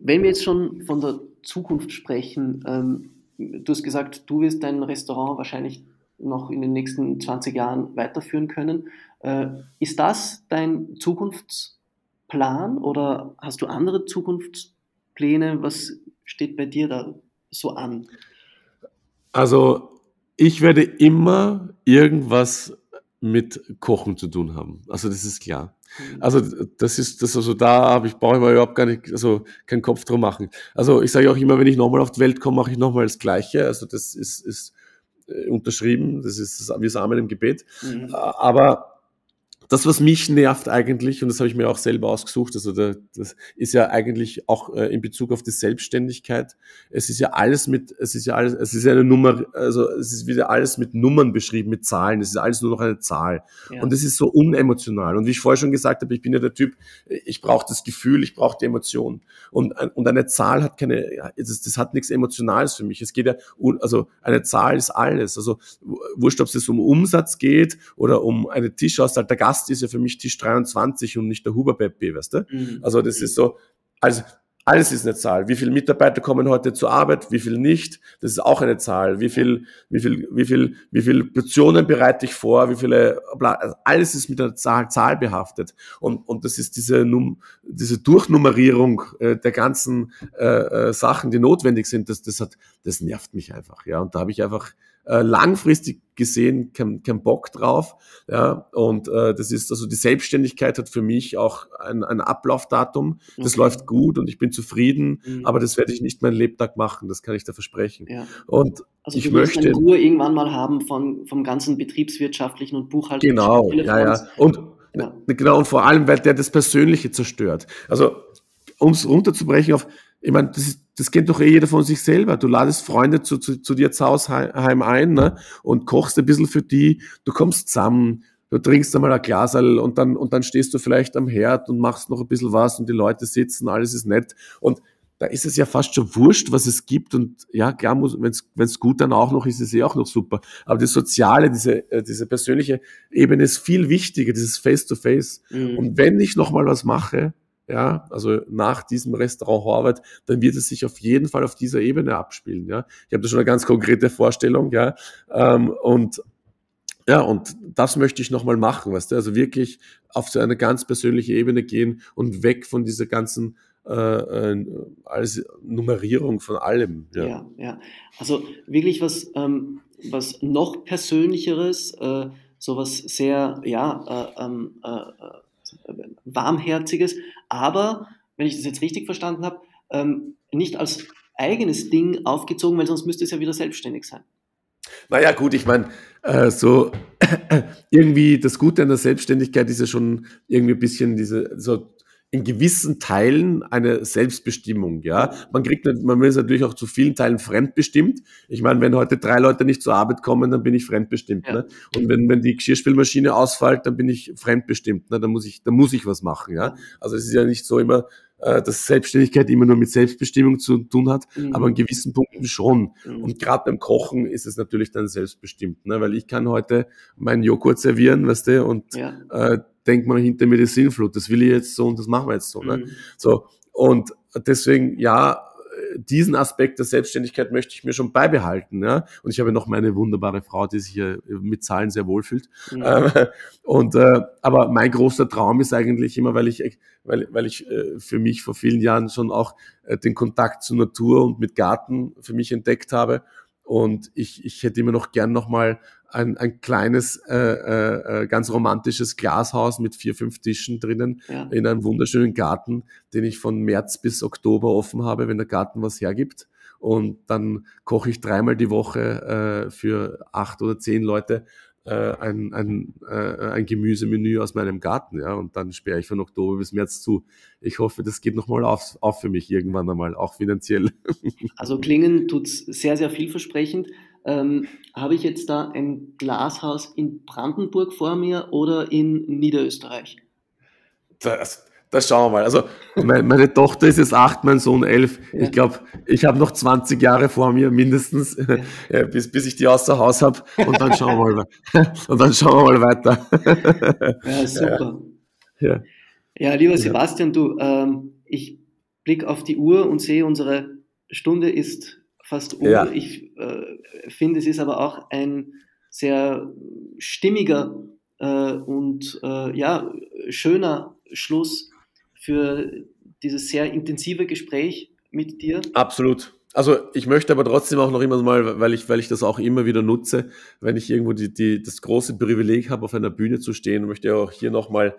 Wenn wir jetzt schon von der Zukunft sprechen, ähm, du hast gesagt, du wirst dein Restaurant wahrscheinlich noch in den nächsten 20 Jahren weiterführen können. Äh, ist das dein Zukunftsplan oder hast du andere Zukunftspläne? Was steht bei dir da so an? Also ich werde immer irgendwas mit Kochen zu tun haben. Also das ist klar. Mhm. Also das ist das also da habe ich brauche ich mir überhaupt gar nicht also keinen Kopf drum machen. Also ich sage auch immer, wenn ich nochmal auf die Welt komme, mache ich nochmal das Gleiche. Also das ist ist äh, unterschrieben. Das ist das, wie Samen im Gebet. Mhm. Aber das, was mich nervt eigentlich, und das habe ich mir auch selber ausgesucht, also da, das ist ja eigentlich auch äh, in Bezug auf die Selbstständigkeit. Es ist ja alles mit, es ist ja alles, es ist ja eine Nummer, also es ist wieder alles mit Nummern beschrieben, mit Zahlen. Es ist alles nur noch eine Zahl. Ja. Und es ist so unemotional. Und wie ich vorher schon gesagt habe, ich bin ja der Typ, ich brauche das Gefühl, ich brauche die Emotion. Und, und eine Zahl hat keine, das, das hat nichts Emotionales für mich. Es geht ja, also eine Zahl ist alles. Also wurscht, ob es um Umsatz geht oder um eine Tischauswahl der Gast Gast ist ja für mich Tisch 23 und nicht der Huber Peppi, weißt du? Mhm. Also das ist so, also alles ist eine Zahl. Wie viele Mitarbeiter kommen heute zur Arbeit, wie viel nicht? Das ist auch eine Zahl. Wie viel, wie viel, wie viel, wie viel Portionen bereite ich vor? Wie viele, also alles ist mit einer Zahl, Zahl behaftet. Und, und das ist diese, Num, diese Durchnummerierung äh, der ganzen äh, äh, Sachen, die notwendig sind. Das, das hat, das nervt mich einfach. Ja, und da habe ich einfach äh, langfristig gesehen kein, kein Bock drauf. Ja, und äh, das ist also die Selbstständigkeit hat für mich auch ein, ein Ablaufdatum. Das okay. läuft gut und ich bin zufrieden, mhm. aber das werde ich nicht mein Lebtag machen. Das kann ich da versprechen. Ja. Und also ich möchte eine Ruhe irgendwann mal haben von vom ganzen betriebswirtschaftlichen und buchhalterischen. Genau, ja, ja. Und ja. genau und vor allem, weil der das Persönliche zerstört. Also um es runterzubrechen auf ich meine, das, ist, das kennt doch eh jeder von sich selber. Du ladest Freunde zu, zu, zu dir zu Hause heim ein ne? und kochst ein bisschen für die. Du kommst zusammen, du trinkst einmal ein Glasal und dann, und dann stehst du vielleicht am Herd und machst noch ein bisschen was und die Leute sitzen, alles ist nett. Und da ist es ja fast schon wurscht, was es gibt und ja, klar muss, wenn es gut dann auch noch ist, ist es eh auch noch super. Aber das Soziale, diese, äh, diese persönliche Ebene ist viel wichtiger, dieses Face-to-Face. -face. Mhm. Und wenn ich nochmal was mache, ja, also nach diesem Restaurant Horvath, dann wird es sich auf jeden Fall auf dieser Ebene abspielen, ja. Ich habe da schon eine ganz konkrete Vorstellung, ja, ähm, und ja, und das möchte ich nochmal machen, weißt du, also wirklich auf so eine ganz persönliche Ebene gehen und weg von dieser ganzen äh, äh, als Nummerierung von allem. Ja, ja, ja. also wirklich was, ähm, was noch persönlicheres, äh, sowas sehr, ja, äh, ähm, äh, äh, warmherziges, aber wenn ich das jetzt richtig verstanden habe, ähm, nicht als eigenes Ding aufgezogen, weil sonst müsste es ja wieder selbstständig sein. Naja, gut, ich meine, äh, so (clears throat) irgendwie das Gute an der Selbstständigkeit ist ja schon irgendwie ein bisschen diese, so in gewissen Teilen eine Selbstbestimmung, ja. Man kriegt, man ist natürlich auch zu vielen Teilen fremdbestimmt. Ich meine, wenn heute drei Leute nicht zur Arbeit kommen, dann bin ich fremdbestimmt, ja. ne? Und wenn, wenn die Geschirrspülmaschine ausfällt, dann bin ich fremdbestimmt, ne? Dann muss ich, dann muss ich was machen, ja. Also es ist ja nicht so immer, äh, dass Selbstständigkeit immer nur mit Selbstbestimmung zu tun hat, mhm. aber an gewissen Punkten schon. Mhm. Und gerade beim Kochen ist es natürlich dann selbstbestimmt, ne? weil ich kann heute meinen Joghurt servieren, weißt du, und ja. äh, denkt man hinter mir die Sinnflut, das will ich jetzt so und das machen wir jetzt so. Ne? Mhm. So, und deswegen, ja, diesen Aspekt der Selbstständigkeit möchte ich mir schon beibehalten. Ja? Und ich habe noch meine wunderbare Frau, die sich hier mit Zahlen sehr wohlfühlt. Mhm. Ähm, und, äh, aber mein großer Traum ist eigentlich immer, weil ich, weil, weil ich äh, für mich vor vielen Jahren schon auch äh, den Kontakt zur Natur und mit Garten für mich entdeckt habe. Und ich, ich hätte immer noch gern nochmal ein, ein kleines, äh, äh, äh, ganz romantisches Glashaus mit vier, fünf Tischen drinnen ja. in einem wunderschönen Garten, den ich von März bis Oktober offen habe, wenn der Garten was hergibt. Und dann koche ich dreimal die Woche äh, für acht oder zehn Leute äh, ein, ein, äh, ein Gemüsemenü aus meinem Garten, ja, und dann sperre ich von Oktober bis März zu. Ich hoffe, das geht nochmal auf, auf für mich irgendwann einmal, auch finanziell. Also klingen tut's sehr, sehr vielversprechend. Ähm, Habe ich jetzt da ein Glashaus in Brandenburg vor mir oder in Niederösterreich? Das, das schauen wir mal. Also meine, meine Tochter ist jetzt acht, mein Sohn elf. Ja. Ich glaube, ich habe noch 20 Jahre vor mir mindestens, (laughs) ja. bis, bis ich die außer Haus habe. Und dann schauen wir mal, (laughs) und dann schauen wir mal weiter. (laughs) Ja, super. Ja, ja lieber Sebastian, du, ähm, ich blicke auf die Uhr und sehe, unsere Stunde ist fast um. Ja. Ich äh, finde, es ist aber auch ein sehr stimmiger äh, und äh, ja, schöner Schluss für dieses sehr intensive Gespräch mit dir. Absolut. Also ich möchte aber trotzdem auch noch immer mal, weil ich, weil ich das auch immer wieder nutze, wenn ich irgendwo die, die, das große Privileg habe, auf einer Bühne zu stehen, möchte ich auch hier nochmal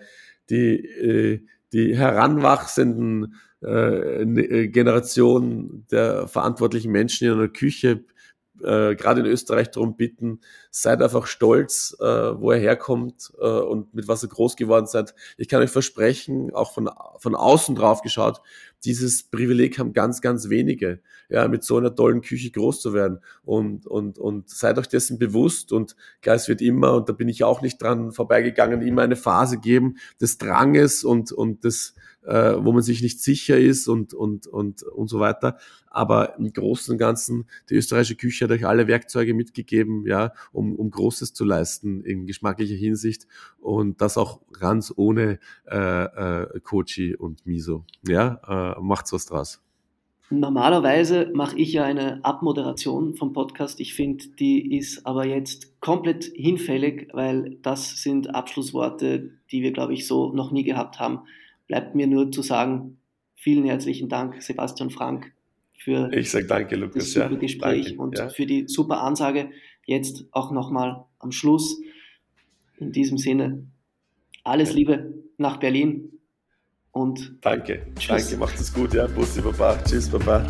die, äh, die heranwachsenden äh, äh, Generation der verantwortlichen Menschen in einer Küche, äh, gerade in Österreich, darum bitten, seid einfach stolz, äh, wo er herkommt äh, und mit was er groß geworden seid. Ich kann euch versprechen, auch von, von außen drauf geschaut, dieses Privileg haben ganz, ganz wenige, ja, mit so einer tollen Küche groß zu werden. Und, und, und seid euch dessen bewusst und klar, es wird immer, und da bin ich auch nicht dran vorbeigegangen, immer eine Phase geben des Dranges und, und des, äh, wo man sich nicht sicher ist und, und, und, und so weiter. Aber im Großen und Ganzen, die österreichische Küche hat euch alle Werkzeuge mitgegeben, ja, um, um Großes zu leisten in geschmacklicher Hinsicht und das auch ganz ohne äh, äh, Kochi und Miso. Ja, äh, macht's was draus. Normalerweise mache ich ja eine Abmoderation vom Podcast. Ich finde, die ist aber jetzt komplett hinfällig, weil das sind Abschlussworte, die wir, glaube ich, so noch nie gehabt haben bleibt mir nur zu sagen, vielen herzlichen Dank, Sebastian Frank, für danke, Lukas, das super ja, Gespräch danke, und ja. für die super Ansage. Jetzt auch nochmal am Schluss. In diesem Sinne, alles. Liebe nach Berlin und danke, tschüss. danke, macht es gut, ja, Bussi, Baba, tschüss, Baba.